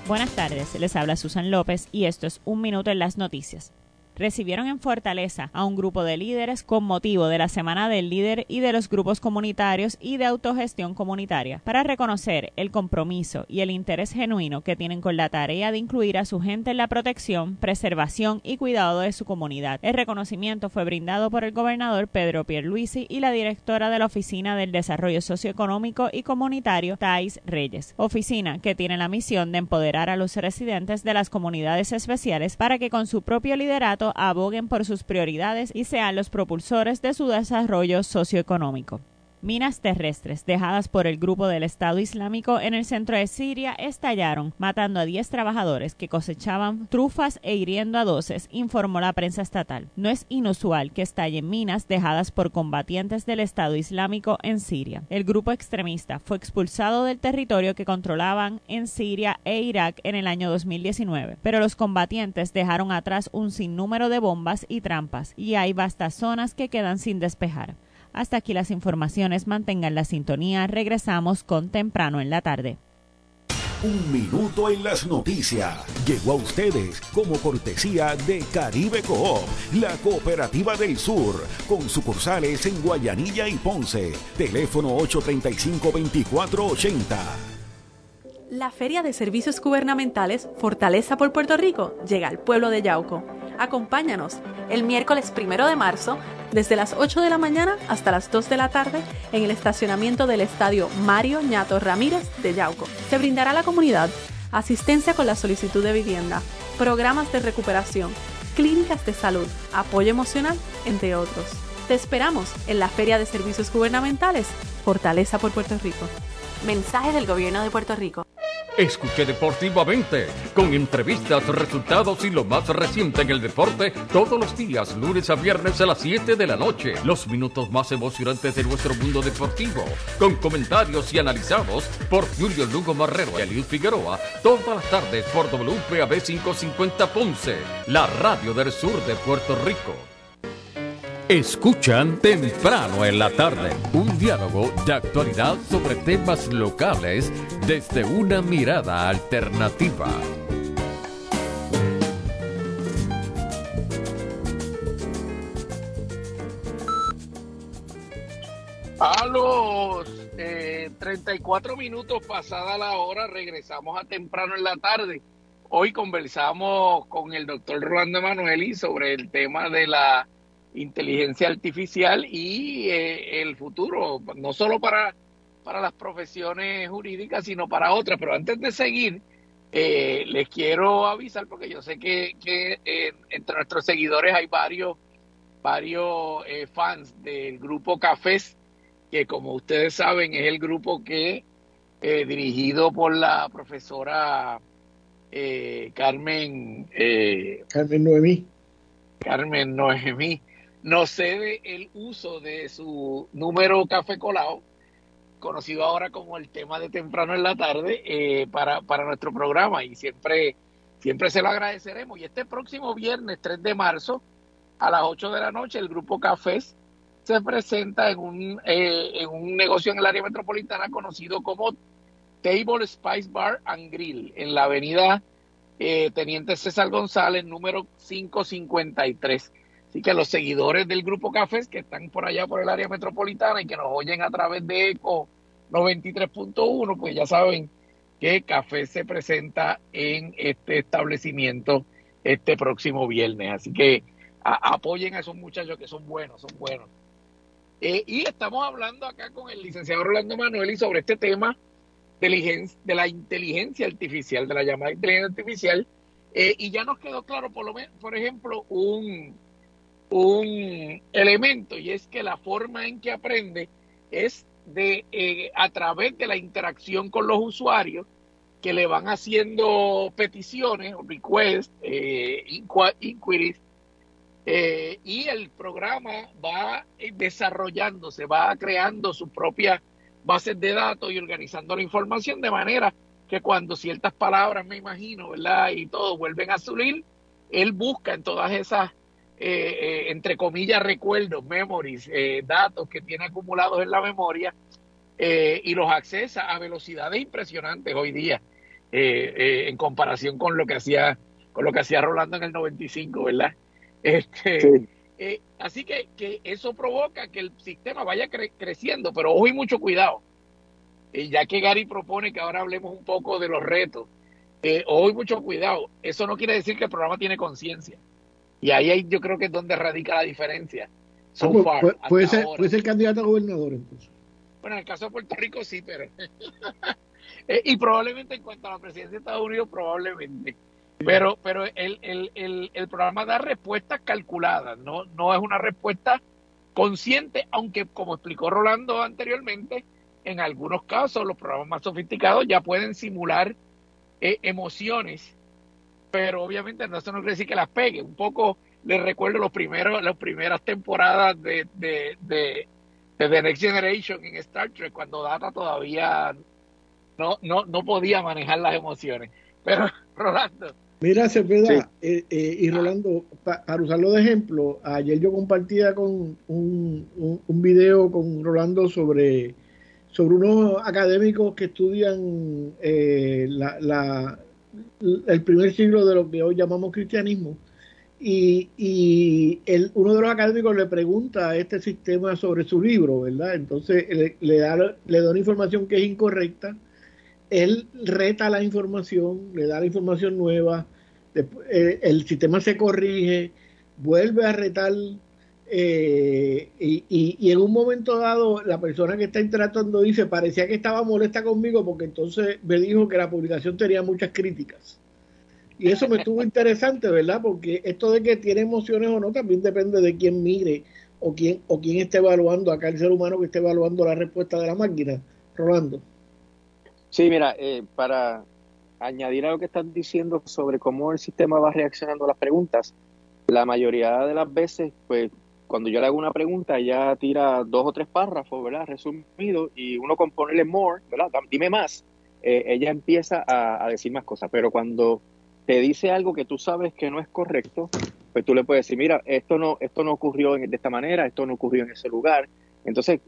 Buenas tardes, les habla Susan López y esto es Un Minuto en las Noticias recibieron en Fortaleza a un grupo de líderes con motivo de la Semana del Líder y de los grupos comunitarios y de autogestión comunitaria para reconocer el compromiso y el interés genuino que tienen con la tarea de incluir a su gente en la protección, preservación y cuidado de su comunidad. El reconocimiento fue brindado por el gobernador Pedro Pierluisi y la directora de la Oficina del Desarrollo Socioeconómico y Comunitario, Thais Reyes, oficina que tiene la misión de empoderar a los residentes de las comunidades especiales para que con su propio liderato aboguen por sus prioridades y sean los propulsores de su desarrollo socioeconómico. Minas terrestres dejadas por el grupo del Estado Islámico en el centro de Siria estallaron, matando a 10 trabajadores que cosechaban trufas e hiriendo a doces, informó la prensa estatal. No es inusual que estallen minas dejadas por combatientes del Estado Islámico en Siria. El grupo extremista fue expulsado del territorio que controlaban en Siria e Irak en el año 2019, pero los combatientes dejaron atrás un sinnúmero de bombas y trampas, y hay vastas zonas que quedan sin despejar. Hasta aquí las informaciones. Mantengan la sintonía. Regresamos con temprano en la tarde. Un minuto en las noticias. Llegó a ustedes como cortesía de Caribe Coop, la cooperativa del sur, con sucursales en Guayanilla y Ponce. Teléfono 835-2480. La Feria de Servicios Gubernamentales Fortaleza por Puerto Rico llega al pueblo de Yauco. Acompáñanos el miércoles primero de marzo desde las 8 de la mañana hasta las 2 de la tarde en el estacionamiento del estadio Mario Ñato Ramírez de Yauco. Se brindará a la comunidad asistencia con la solicitud de vivienda, programas de recuperación, clínicas de salud, apoyo emocional, entre otros. Te esperamos en la Feria de Servicios Gubernamentales Fortaleza por Puerto Rico. Mensaje del Gobierno de Puerto Rico. Escuche deportivamente, con entrevistas, resultados y lo más reciente en el deporte, todos los días, lunes a viernes a las 7 de la noche. Los minutos más emocionantes de nuestro mundo deportivo, con comentarios y analizados por Julio Lugo Marrero y Eliud Figueroa, todas las tardes por WPAB 550 Ponce, la radio del sur de Puerto Rico. Escuchan temprano en la tarde un diálogo de actualidad sobre temas locales desde una mirada alternativa. A los 34 minutos pasada la hora regresamos a temprano en la tarde. Hoy conversamos con el doctor Rolando Emanueli sobre el tema de la inteligencia artificial y eh, el futuro, no solo para, para las profesiones jurídicas, sino para otras. Pero antes de seguir, Eh, les quiero avisar porque yo sé que, entre nuestros seguidores hay varios, varios fans del grupo Cafés, que como ustedes saben es el grupo que dirigido por la profesora Carmen Carmen Noemí Carmen Noemí nos cede el uso de su número café colado, conocido ahora como el tema de temprano en la tarde, eh, para, para nuestro programa y siempre, siempre se lo agradeceremos. Y este próximo viernes 3 de marzo, a las 8 de la noche, el grupo Cafés se presenta en un, eh, en un negocio en el área metropolitana conocido como Table Spice Bar and Grill, en la avenida eh, Teniente César González, número 553. Así que los seguidores del Grupo Cafés que están por allá por el área metropolitana y que nos oyen a través de ECO 93.1, pues ya saben que Café se presenta en este establecimiento este próximo viernes. Así que apoyen a esos muchachos que son buenos, son buenos. Eh, y estamos hablando acá con el licenciado Rolando Manuel sobre este tema de la inteligencia artificial, de la llamada inteligencia artificial, eh, y ya nos quedó claro, por, lo por ejemplo, un, un elemento, y es que la forma en que aprende es de eh, a través de la interacción con los usuarios que le van haciendo peticiones requests, eh, inquiries, y el programa va desarrollándose, va creando su propia bases de datos y organizando la información de manera que cuando ciertas palabras, me imagino, ¿verdad? Y todo vuelven a subir, él busca en todas esas, eh, eh, entre comillas, recuerdos, memories, eh, datos que tiene acumulados en la memoria y los accesa a velocidades impresionantes hoy día en comparación con lo que hacía con lo que hacía Rolando en el 95, ¿verdad? Este, eh, así que, que, eso provoca que el sistema vaya creciendo, pero ojo y mucho cuidado. Ya que Gary propone que ahora hablemos un poco de los retos, eh, ojo y mucho cuidado. Eso no quiere decir que el programa tiene conciencia. Y ahí yo creo que es donde radica la diferencia. puede, ser, puede ser candidato a gobernador entonces. Bueno, en el caso de Puerto Rico sí, pero... <laughs> Eh, y probablemente en cuanto a la presidencia de Estados Unidos, probablemente. Pero, pero el, el, el, el, programa da respuestas calculadas, no, no es una respuesta consciente, aunque como explicó Rolando anteriormente, en algunos casos los programas más sofisticados ya pueden simular eh, emociones, pero obviamente no, eso no quiere decir que las pegue. Un poco les recuerdo los primeros, las primeras temporadas de, de, de, de The Next Generation en Star Trek, cuando Data todavía no, no, no podía manejar las emociones. Pero, <laughs> Rolando, Mira, Cepeda eh, eh, y Rolando, para usarlo de ejemplo, ayer yo compartía con un, un, video con Rolando sobre, sobre unos académicos que estudian eh, la, el primer siglo de lo que hoy llamamos cristianismo. Y, y el, uno de los académicos le pregunta a este sistema sobre su libro, ¿verdad? Entonces le, da, le da una información que es incorrecta él reta la información, le da la información nueva, eh, el sistema se corrige, vuelve a retar eh, y, en un momento dado la persona que está interactuando dice, parecía que estaba molesta conmigo porque entonces me dijo que la publicación tenía muchas críticas. Y eso me estuvo <laughs> interesante, ¿verdad? Porque esto de que tiene emociones o no también depende de quién mire o quién, o quién esté evaluando, acá el ser humano que esté evaluando la respuesta de la máquina. Rolando. Sí, mira, eh, para añadir a lo que estás diciendo sobre cómo el sistema va reaccionando a las preguntas, la mayoría de las veces, pues cuando yo le hago una pregunta, ella tira dos o tres párrafos, ¿verdad? Resumido, y uno con ponerle more, ¿verdad? Dime más, eh, ella empieza a, decir más cosas, pero cuando te dice algo que tú sabes que no es correcto, pues tú le puedes decir, mira, esto no, esto no ocurrió de esta manera, esto no ocurrió en ese lugar. Entonces,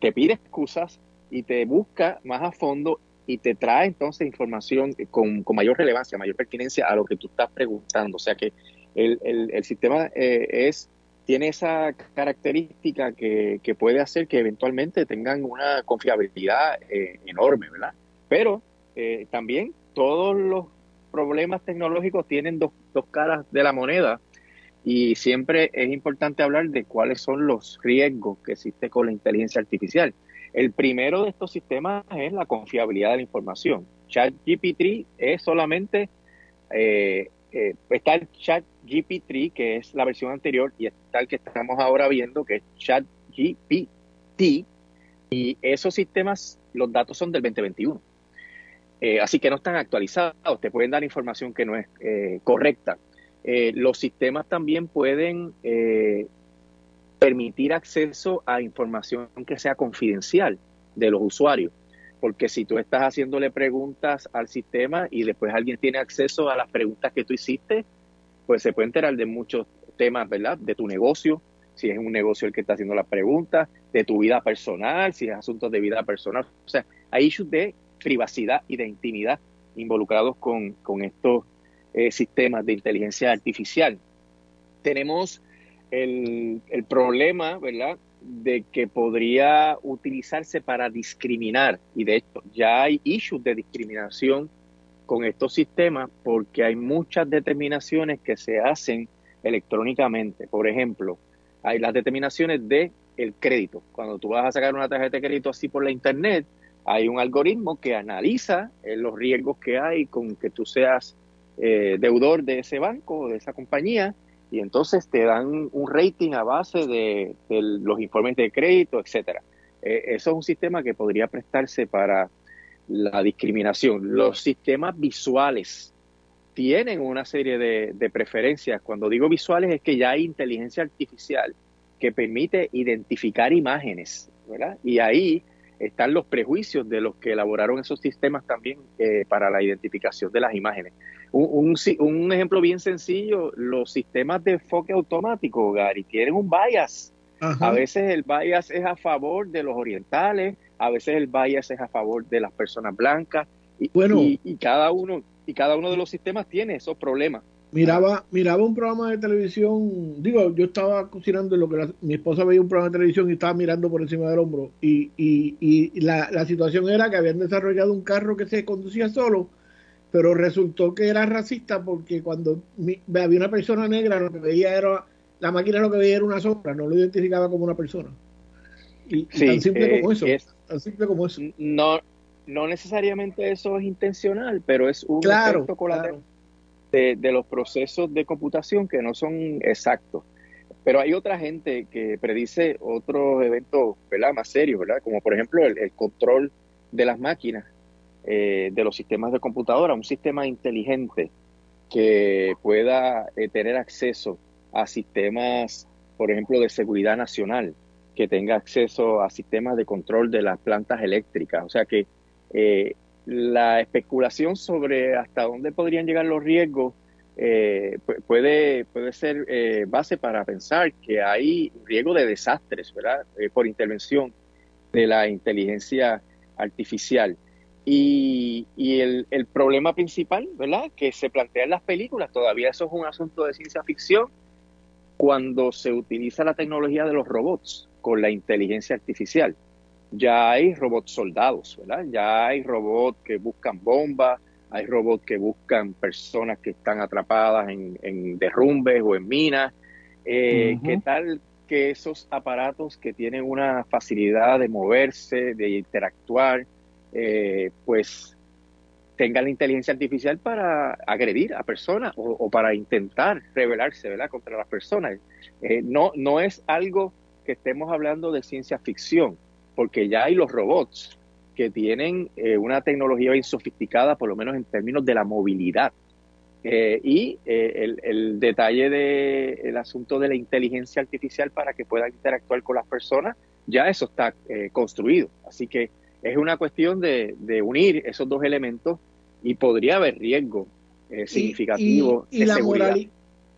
te pide excusas y te busca más a fondo y te trae entonces información con, mayor relevancia, mayor pertinencia a lo que tú estás preguntando. O sea que el, el, sistema eh, es tiene esa característica que, que, puede hacer que eventualmente tengan una confiabilidad eh, enorme, ¿verdad? Pero eh, también todos los problemas tecnológicos tienen dos, dos caras de la moneda y siempre es importante hablar de cuáles son los riesgos que existe con la inteligencia artificial. El primero de estos sistemas es la confiabilidad de la información. ChatGPT es solamente, eh, eh, está el ChatGPT, que es la versión anterior, y está el que estamos ahora viendo, que es ChatGPT, y esos sistemas, los datos son del 2021. Eh, así que no están actualizados, te pueden dar información que no es correcta. los sistemas también pueden permitir acceso a información que sea confidencial de los usuarios. Porque si tú estás haciéndole preguntas al sistema y después alguien tiene acceso a las preguntas que tú hiciste, pues se puede enterar de muchos temas, ¿verdad? De tu negocio, si es un negocio el que está haciendo las preguntas, de tu vida personal, si es asuntos de vida personal. O sea, hay issues de privacidad y de intimidad involucrados con, estos eh, sistemas de inteligencia artificial. Tenemos el, el problema, ¿verdad? de que podría utilizarse para discriminar, y de hecho ya hay issues de discriminación con estos sistemas porque hay muchas determinaciones que se hacen electrónicamente. Por ejemplo, hay las determinaciones de el crédito. Cuando tú vas a sacar una tarjeta de crédito así por la internet, hay un algoritmo que analiza eh, los riesgos que hay con que tú seas eh, deudor de ese banco o de esa compañía y entonces te dan un rating a base de, los informes de crédito, etcétera. Eh, eso es un sistema que podría prestarse para la discriminación. Los sistemas visuales tienen una serie de, de preferencias. Cuando digo visuales es que ya hay inteligencia artificial que permite identificar imágenes, ¿verdad? Y ahí están los prejuicios de los que elaboraron esos sistemas también eh, para la identificación de las imágenes. Un, un, ejemplo bien sencillo, los sistemas de enfoque automático, Gary, tienen un bias. A veces el bias es a favor de los orientales, a veces el bias es a favor de las personas blancas, y, bueno, y cada uno y cada uno de los sistemas tiene esos problemas. Miraba miraba un programa de televisión digo yo estaba cocinando lo que mi esposa veía un programa de televisión y estaba mirando por encima del hombro. Y, y, y la, la, situación era que habían desarrollado un carro que se conducía solo pero resultó que era racista porque cuando había una persona negra lo que veía era la máquina lo que veía era una sombra no lo identificaba como una persona y, tan simple como eh, eso tan simple como eso no no necesariamente eso es intencional pero es un efecto colateral de, los procesos de computación que no son exactos. Pero hay otra gente que predice otros eventos ¿verdad? más serios, ¿verdad? como por ejemplo el, control de las máquinas, eh, de los sistemas de computadora, un sistema inteligente que pueda eh, tener acceso a sistemas, por ejemplo, de seguridad nacional, que tenga acceso a sistemas de control de las plantas eléctricas. O sea que eh, la especulación sobre hasta dónde podrían llegar los riesgos eh, puede, puede ser eh, base para pensar que hay riesgo de desastres, ¿verdad? Por intervención de la inteligencia artificial. Y, y el, el, problema principal, ¿verdad? Que se plantea en las películas, todavía eso es un asunto de ciencia ficción, cuando se utiliza la tecnología de los robots con la inteligencia artificial ya hay robots soldados, ¿verdad? Ya hay robots que buscan bombas, hay robots que buscan personas que están atrapadas en, derrumbes o en minas. Eh, ¿Qué tal que esos aparatos que tienen una facilidad de moverse, de interactuar, eh, pues tengan la inteligencia artificial para agredir a personas o, para intentar rebelarse ¿verdad? contra las personas? Eh, no, no es algo que estemos hablando de ciencia ficción porque ya hay los robots que tienen eh, una tecnología bien sofisticada, por lo menos en términos de la movilidad. Eh, y eh, el, detalle del asunto de la inteligencia artificial para que puedan interactuar con las personas, ya eso está construido. Así que es una cuestión de, unir esos dos elementos y podría haber riesgo significativo y, la seguridad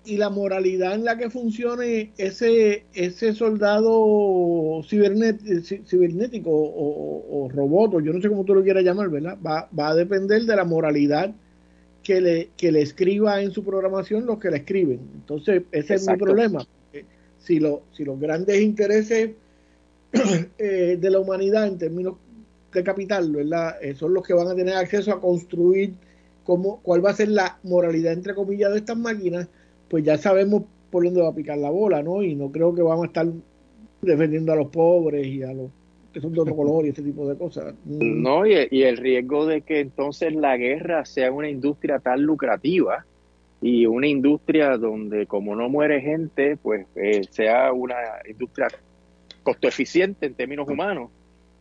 y la moralidad en la que funcione ese, ese soldado cibernético o, robot, o yo no sé cómo tú lo quieras llamar, ¿verdad? Va, va a depender de la moralidad que le, que le escriba en su programación los que la escriben. Entonces, ese es mi problema. Si, lo, si los grandes intereses <clears throat> eh, de la humanidad en términos de capital, ¿verdad? Eh, son los que van a tener acceso a construir cómo, cuál va a ser la moralidad, entre comillas, de estas máquinas, pues ya sabemos por dónde va a picar la bola, ¿no? Y no creo que vamos a estar defendiendo a los pobres y a los que son de otro <laughs> color y ese tipo de cosas. Mm. No, y, y el riesgo de que entonces la guerra sea una industria tan lucrativa y una industria donde como no muere gente, pues eh, sea una industria costo eficiente en términos humanos,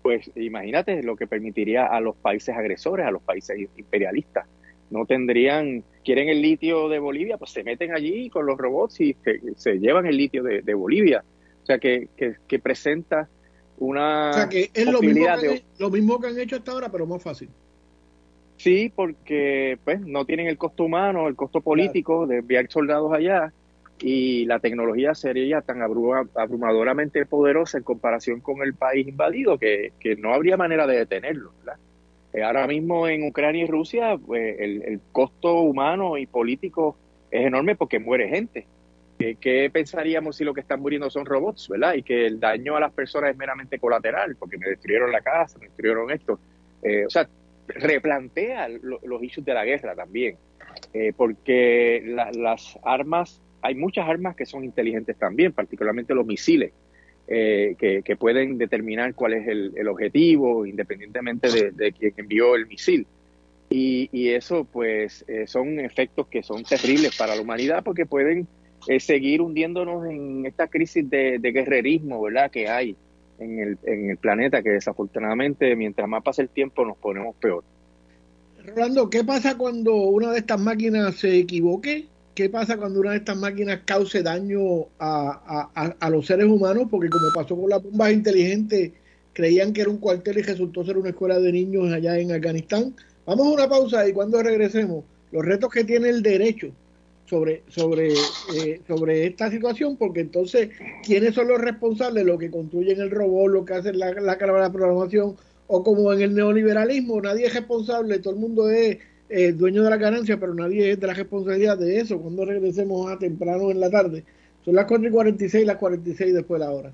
pues imagínate lo que permitiría a los países agresores, a los países imperialistas. No tendrían, quieren el litio de Bolivia, pues se meten allí con los robots y se, llevan el litio de, Bolivia. O sea, que, que, presenta una... O sea, que es lo mismo que, lo mismo que han hecho hasta ahora, pero más fácil. Sí, porque pues no tienen el costo humano, el costo político de enviar soldados allá y la tecnología sería tan abrumadoramente poderosa en comparación con el país invadido que, no habría manera de detenerlo. Eh, ahora mismo en Ucrania y Rusia pues, el, costo humano y político es enorme porque muere gente. ¿Qué, pensaríamos si lo que están muriendo son robots, verdad? Y que el daño a las personas es meramente colateral, porque me destruyeron la casa, me destruyeron esto. Eh, o sea, replantea los issues de la guerra también, eh, porque las armas hay muchas armas que son inteligentes también, particularmente los misiles, eh, que, pueden determinar cuál es el, objetivo, independientemente de, de, quien envió el misil. Y, eso, pues, eh, son efectos que son terribles para la humanidad porque pueden eh, seguir hundiéndonos en esta crisis de, guerrerismo, ¿verdad?, que hay en el, en el planeta, que desafortunadamente, mientras más pasa el tiempo, nos ponemos peor. Rolando, ¿qué pasa cuando una de estas máquinas se equivoque qué pasa cuando una de estas máquinas cause daño a, los seres humanos, porque como pasó con las bombas inteligentes, creían que era un cuartel y resultó ser una escuela de niños allá en Afganistán. Vamos a una pausa y cuando regresemos, los retos que tiene el derecho sobre, sobre, eh, sobre esta situación, porque entonces, ¿quiénes son los responsables? Los que construyen el robot, los que hacen la, la, la programación, o como en el neoliberalismo, nadie es responsable, todo el mundo es eh, dueño de la ganancia, pero nadie es de la responsabilidad de eso. Cuando regresemos a temprano en la tarde, son las 4 y 46, las 46 después de la hora.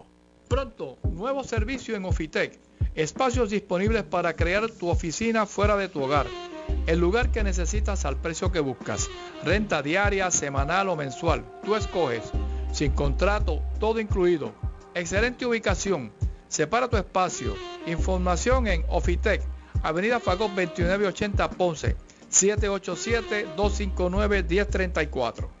Pronto, nuevo servicio en Ofitec. Espacios disponibles para crear tu oficina fuera de tu hogar. El lugar que necesitas al precio que buscas. Renta diaria, semanal o mensual. Tú escoges. Sin contrato, todo incluido. Excelente ubicación. Separa tu espacio. Información en Ofitec. Avenida Fagos 2980 Ponce. 787-259-1034.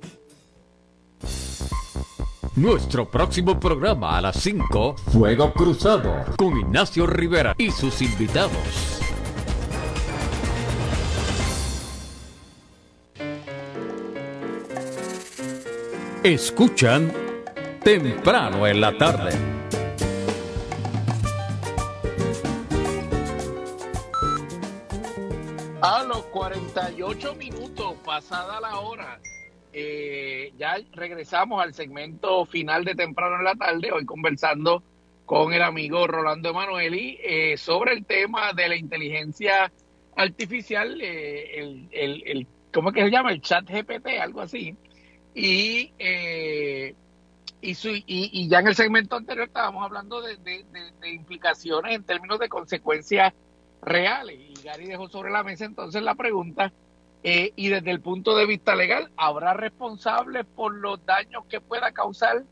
Nuestro próximo programa a las 5, Fuego Cruzado, con Ignacio Rivera y sus invitados. Escuchan temprano en la tarde. A los 48 minutos, pasada la hora, eh, ya regresamos al segmento final de temprano en la tarde, hoy conversando con el amigo Rolando Emanueli eh, sobre el tema de la inteligencia artificial, eh, el, el, el, ¿cómo es que se llama? El chat GPT, algo así. Y, eh, y, y, ya en el segmento anterior estábamos hablando de implicaciones en términos de consecuencias reales. Y Gary dejó sobre la mesa entonces la pregunta eh, y desde el punto de vista legal, ¿habrá responsables por los daños que pueda causar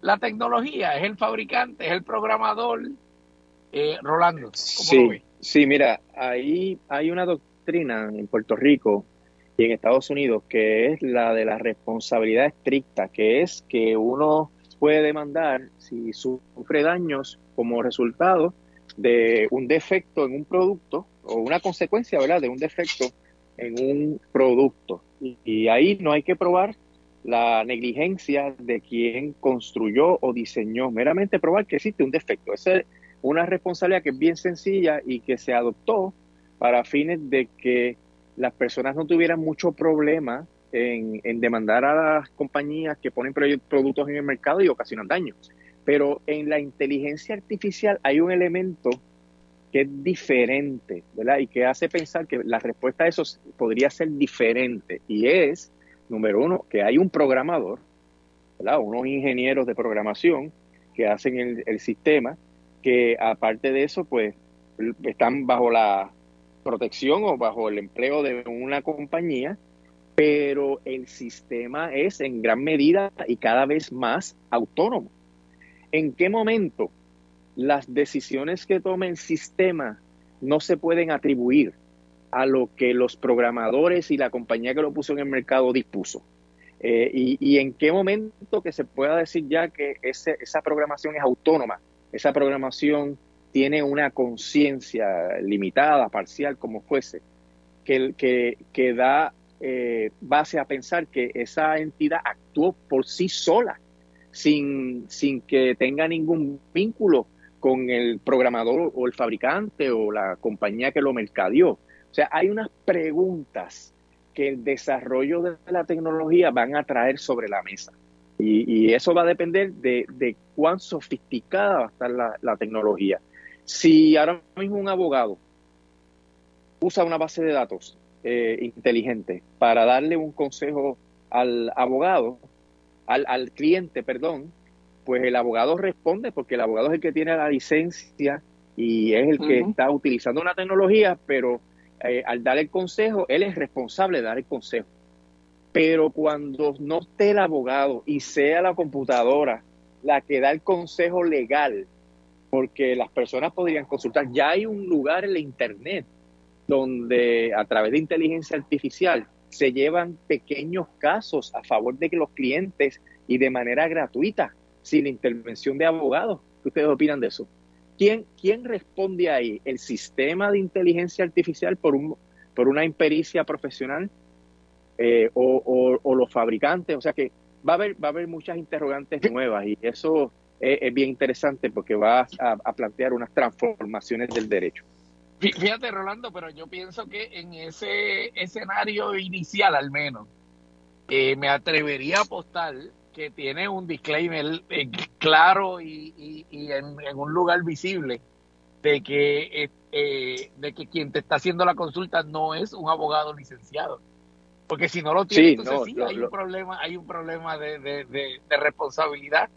la tecnología? ¿Es el fabricante? ¿Es el programador? Eh, Rolando, ¿cómo sí, Sí, mira, ahí hay una doctrina en Puerto Rico y en Estados Unidos que es la de la responsabilidad estricta, que es que uno puede demandar si sufre daños como resultado de un defecto en un producto o una consecuencia, ¿verdad?, de un defecto en un producto. Y, ahí no hay que probar la negligencia de quien construyó o diseñó, meramente probar que existe un defecto. Esa es una responsabilidad que es bien sencilla y que se adoptó para fines de que las personas no tuvieran mucho problema en, en demandar a las compañías que ponen productos en el mercado y ocasionan daños. Pero en la inteligencia artificial hay un elemento que es diferente, ¿verdad? Y que hace pensar que la respuesta a eso podría ser diferente. Y es, número uno, que hay un programador, ¿verdad? Unos ingenieros de programación que hacen el, el sistema, que aparte de eso, pues, están bajo la protección o bajo el empleo de una compañía, pero el sistema es en gran medida y cada vez más autónomo. ¿En qué momento las decisiones que tome el sistema no se pueden atribuir a lo que los programadores y la compañía que lo puso en el mercado dispuso. Eh, y, en qué momento que se pueda decir ya que esa programación es autónoma, esa programación tiene una conciencia limitada, parcial, como fuese, que, da eh, base a pensar que esa entidad actuó por sí sola, sin que tenga ningún vínculo con el programador o el fabricante o la compañía que lo mercadeó. O sea, hay unas preguntas que el desarrollo de la tecnología van a traer sobre la mesa. Y, eso va a depender de, cuán sofisticada va a estar la, tecnología. Si ahora mismo un abogado usa una base de datos eh, inteligente para darle un consejo al abogado, al cliente, perdón, pues el abogado responde porque el abogado es el que tiene la licencia y es el que está utilizando una tecnología, pero eh, al dar el consejo, él es responsable de dar el consejo. Pero cuando no esté el abogado y sea la computadora la que da el consejo legal, porque las personas podrían consultar, ya hay un lugar en la Internet donde a través de inteligencia artificial se llevan pequeños casos a favor de que los clientes y de manera gratuita sin intervención de abogados. ¿Qué ustedes opinan de eso? ¿Quién, quién responde ahí? ¿El sistema de inteligencia artificial por, un, por una impericia profesional eh, o, los fabricantes? O sea que va a haber, va a haber muchas interrogantes nuevas y eso es, bien interesante porque va a, plantear unas transformaciones del derecho. Fíjate, Rolando, pero yo pienso que en ese escenario inicial al menos, eh, me atrevería a apostar que tiene un disclaimer eh, claro y, en, un lugar visible de que, eh, de que quien te está haciendo la consulta no es un abogado licenciado. Porque si no lo tiene, entonces sí, hay, Un problema, hay un problema de, de, responsabilidad.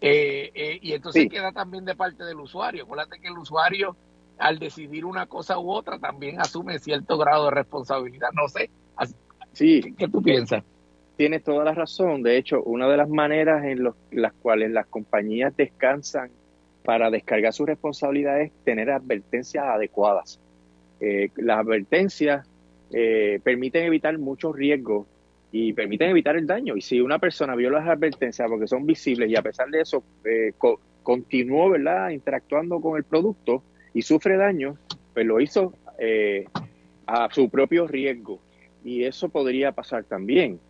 Eh, y entonces queda también de parte del usuario. Acuérdate que el usuario, al decidir una cosa u otra, también asume cierto grado de responsabilidad. No sé. Sí. ¿Qué tú piensas? Tienes toda la razón. De hecho, una de las maneras en las cuales las compañías descansan para descargar sus responsabilidades es tener advertencias adecuadas. Eh, las advertencias eh, permiten evitar muchos riesgos y permiten evitar el daño. Y si una persona vio las advertencias porque son visibles y a pesar de eso eh, continuó ¿verdad? interactuando con el producto y sufre daño, pues lo hizo a su propio riesgo. Y eso podría pasar también.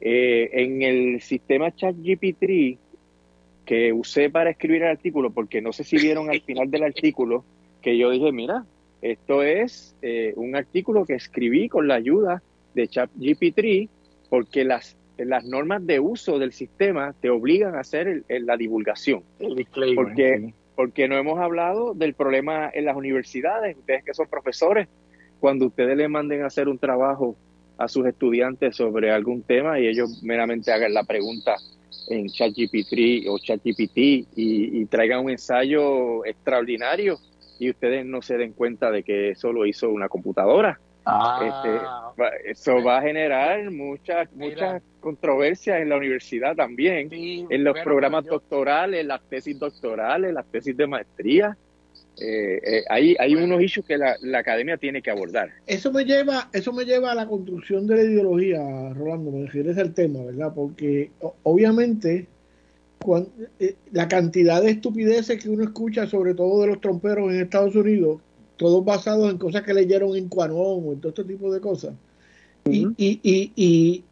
Eh, en el sistema ChatGPT que usé para escribir el artículo, porque no sé si vieron al final del artículo que yo dije, mira, esto es eh, un artículo que escribí con la ayuda de ChatGPT, porque las, las normas de uso del sistema te obligan a hacer la divulgación. porque, porque no hemos hablado del problema en las universidades, ustedes que son profesores, cuando ustedes le manden a hacer un trabajo a sus estudiantes sobre algún tema y ellos meramente hagan la pregunta en ChatGPT o ChatGPT y, y traigan un ensayo extraordinario y ustedes no se den cuenta de que eso lo hizo una computadora. Ah, este, eso va a generar muchas muchas controversias en la universidad también, en los programas doctorales, las tesis doctorales, las tesis de maestría. Eh, eh, hay, hay unos issues que la, academia tiene que abordar. Eso me lleva, eso me lleva a la construcción de la ideología, Rolando, me refieres al tema, ¿verdad? Porque obviamente eh, la cantidad de estupideces que uno escucha, sobre todo de los tromperos en Estados Unidos, todos basados en cosas que leyeron en Quanon o en todo este tipo de cosas. y, y, y,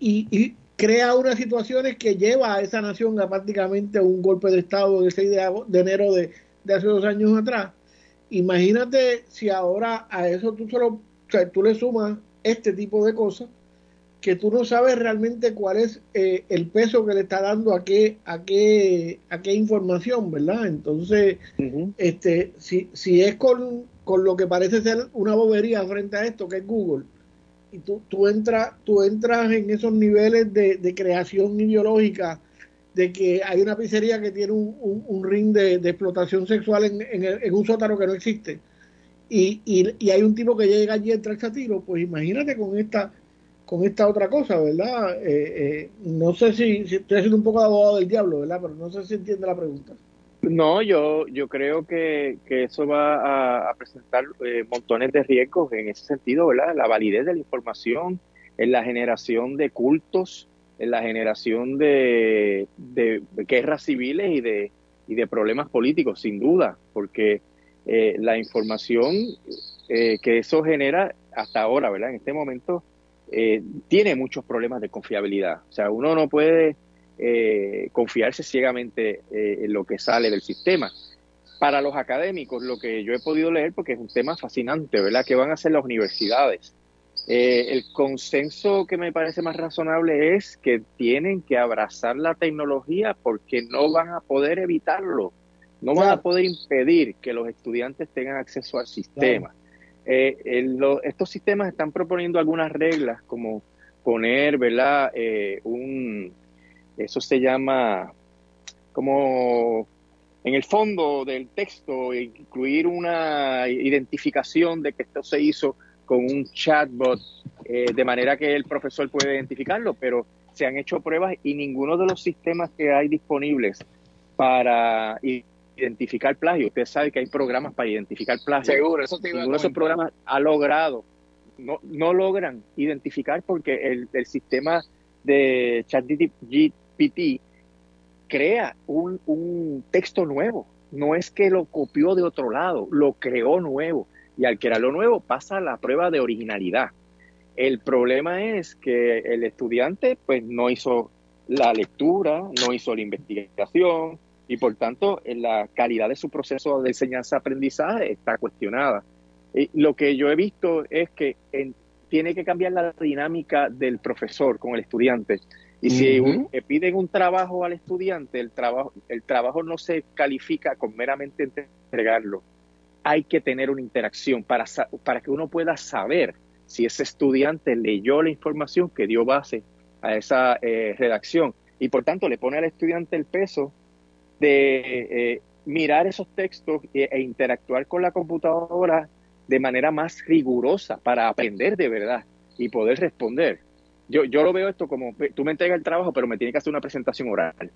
y, crea unas situaciones que lleva a esa nación a prácticamente un golpe de Estado el 6 de, enero de, de, hace dos años atrás. Imagínate si ahora a eso tú, solo, o sea, tú le sumas este tipo de cosas que tú no sabes realmente cuál es eh, el peso que le está dando a qué a qué a qué información, ¿verdad? Entonces, este si si es con, con lo que parece ser una bobería frente a esto que es Google y tú, tú entras tú entras en esos niveles de, de creación ideológica de que hay una pizzería que tiene un, un, ring de, explotación sexual en, en, un sótano que no existe y, y, y, hay un tipo que llega allí y entra el tiro, pues imagínate con esta con esta otra cosa, ¿verdad? Eh, eh, no sé si, estoy haciendo un poco de abogado del diablo, ¿verdad? Pero no sé si entiende la pregunta. No, yo, yo creo que, eso va a, presentar eh, montones de riesgos en ese sentido, ¿verdad? La validez de la información, en la generación de cultos, en la generación de, guerras civiles y de, y de problemas políticos, sin duda, porque la información que eso genera hasta ahora, ¿verdad? En este momento eh, tiene muchos problemas de confiabilidad. O sea, uno no puede eh, confiarse ciegamente eh, en lo que sale del sistema. Para los académicos, lo que yo he podido leer, porque es un tema fascinante, ¿verdad? ¿Qué van a hacer las universidades? El consenso que me parece más razonable es que tienen que abrazar la tecnología porque no van a poder evitarlo, no van a poder impedir que los estudiantes tengan acceso al sistema. Eh, estos sistemas están proponiendo algunas reglas, como poner, ¿verdad? Eh, un, eso se llama como en el fondo del texto, incluir una identificación de que esto se hizo con un chatbot, eh, de manera que el profesor puede identificarlo, pero se han hecho pruebas y ninguno de los sistemas que hay disponibles para identificar plagio. Usted sabe que hay programas para identificar plagio. Seguro, eso te iba Ninguno de esos programas ha logrado, no, no logran identificar porque el, el sistema de ChatGPT crea un, un texto nuevo. No es que lo copió de otro lado, lo creó nuevo. Y al crear lo nuevo pasa la prueba de originalidad. El problema es que el estudiante pues no hizo la lectura, no hizo la investigación, y por tanto la calidad de su proceso de enseñanza-aprendizaje está cuestionada. Y lo que yo he visto es que tiene que cambiar la dinámica del profesor con el estudiante. Y si le piden un trabajo al estudiante, el trabajo, el trabajo no se califica con meramente entregarlo. Hay que tener una interacción para, para que uno pueda saber si ese estudiante leyó la información que dio base a esa eh, redacción. Y por tanto le pone al estudiante el peso de eh, mirar esos textos e, e, interactuar con la computadora de manera más rigurosa para aprender de verdad y poder responder. Yo, yo lo veo esto como, tú me entregas el trabajo, pero me tienes que hacer una presentación oral.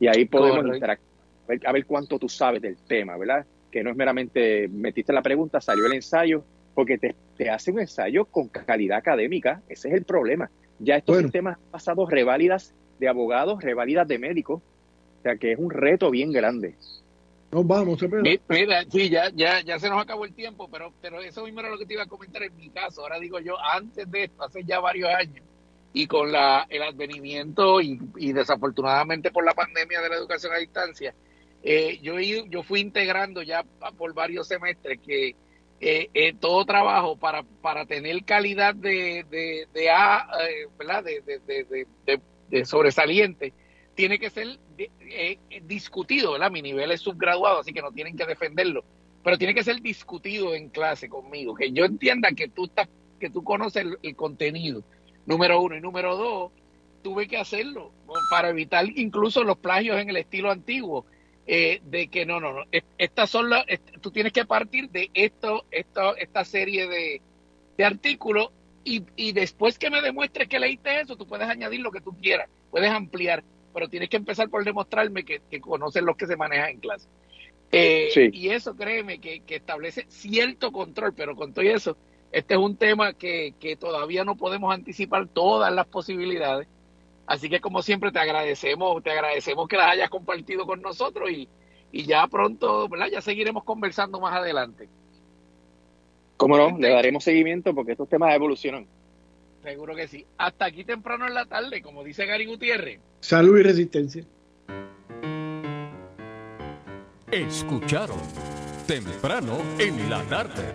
Y ahí podemos interactuar, a ver cuánto tú sabes del tema, ¿verdad? Que no es meramente metiste la pregunta, salió el ensayo, porque te, te hace un ensayo con calidad académica, ese es el problema. Ya estos sistemas han pasado reválidas de abogados, reválidas de médicos, o sea que es un reto bien grande. Nos vamos, Mira, sí, ya, ya, ya se nos acabó el tiempo, pero, pero eso mismo era lo que te iba a comentar en mi caso. Ahora digo yo, antes de esto, hace ya varios años, y con la, el advenimiento y, desafortunadamente por la pandemia de la educación a distancia, eh, yo, yo fui integrando ya por varios semestres que eh, eh, todo trabajo para, para tener calidad de, de, de, A, ¿verdad? de, de, sobresaliente tiene que ser eh, discutido. Mi nivel es subgraduado, así que no tienen que defenderlo, pero tiene que ser discutido en clase conmigo, que yo entienda que tú estás, que tú conoces el, contenido, número uno, y número dos, tuve que hacerlo para evitar incluso los plagios en el estilo antiguo, eh, de que no, no, no, estas son las, tú tienes que partir de esto, esto esta serie de, de artículos y, y después que me demuestres que leíste eso, tú puedes añadir lo que tú quieras, puedes ampliar pero tienes que empezar por demostrarme que, que conoces lo que se maneja en clase. Eh, y eso, créeme, que, establece cierto control, pero con todo eso, este es un tema que, que todavía no podemos anticipar todas las posibilidades, Así que como siempre te agradecemos, te agradecemos que las hayas compartido con nosotros y, y ya pronto, ¿verdad? Ya seguiremos conversando más adelante. ¿Cómo no? Le daremos seguimiento porque estos temas evolucionan. Seguro que sí. Hasta aquí temprano en la tarde, como dice Gary Gutiérrez. Salud y resistencia. Escucharon temprano en la tarde.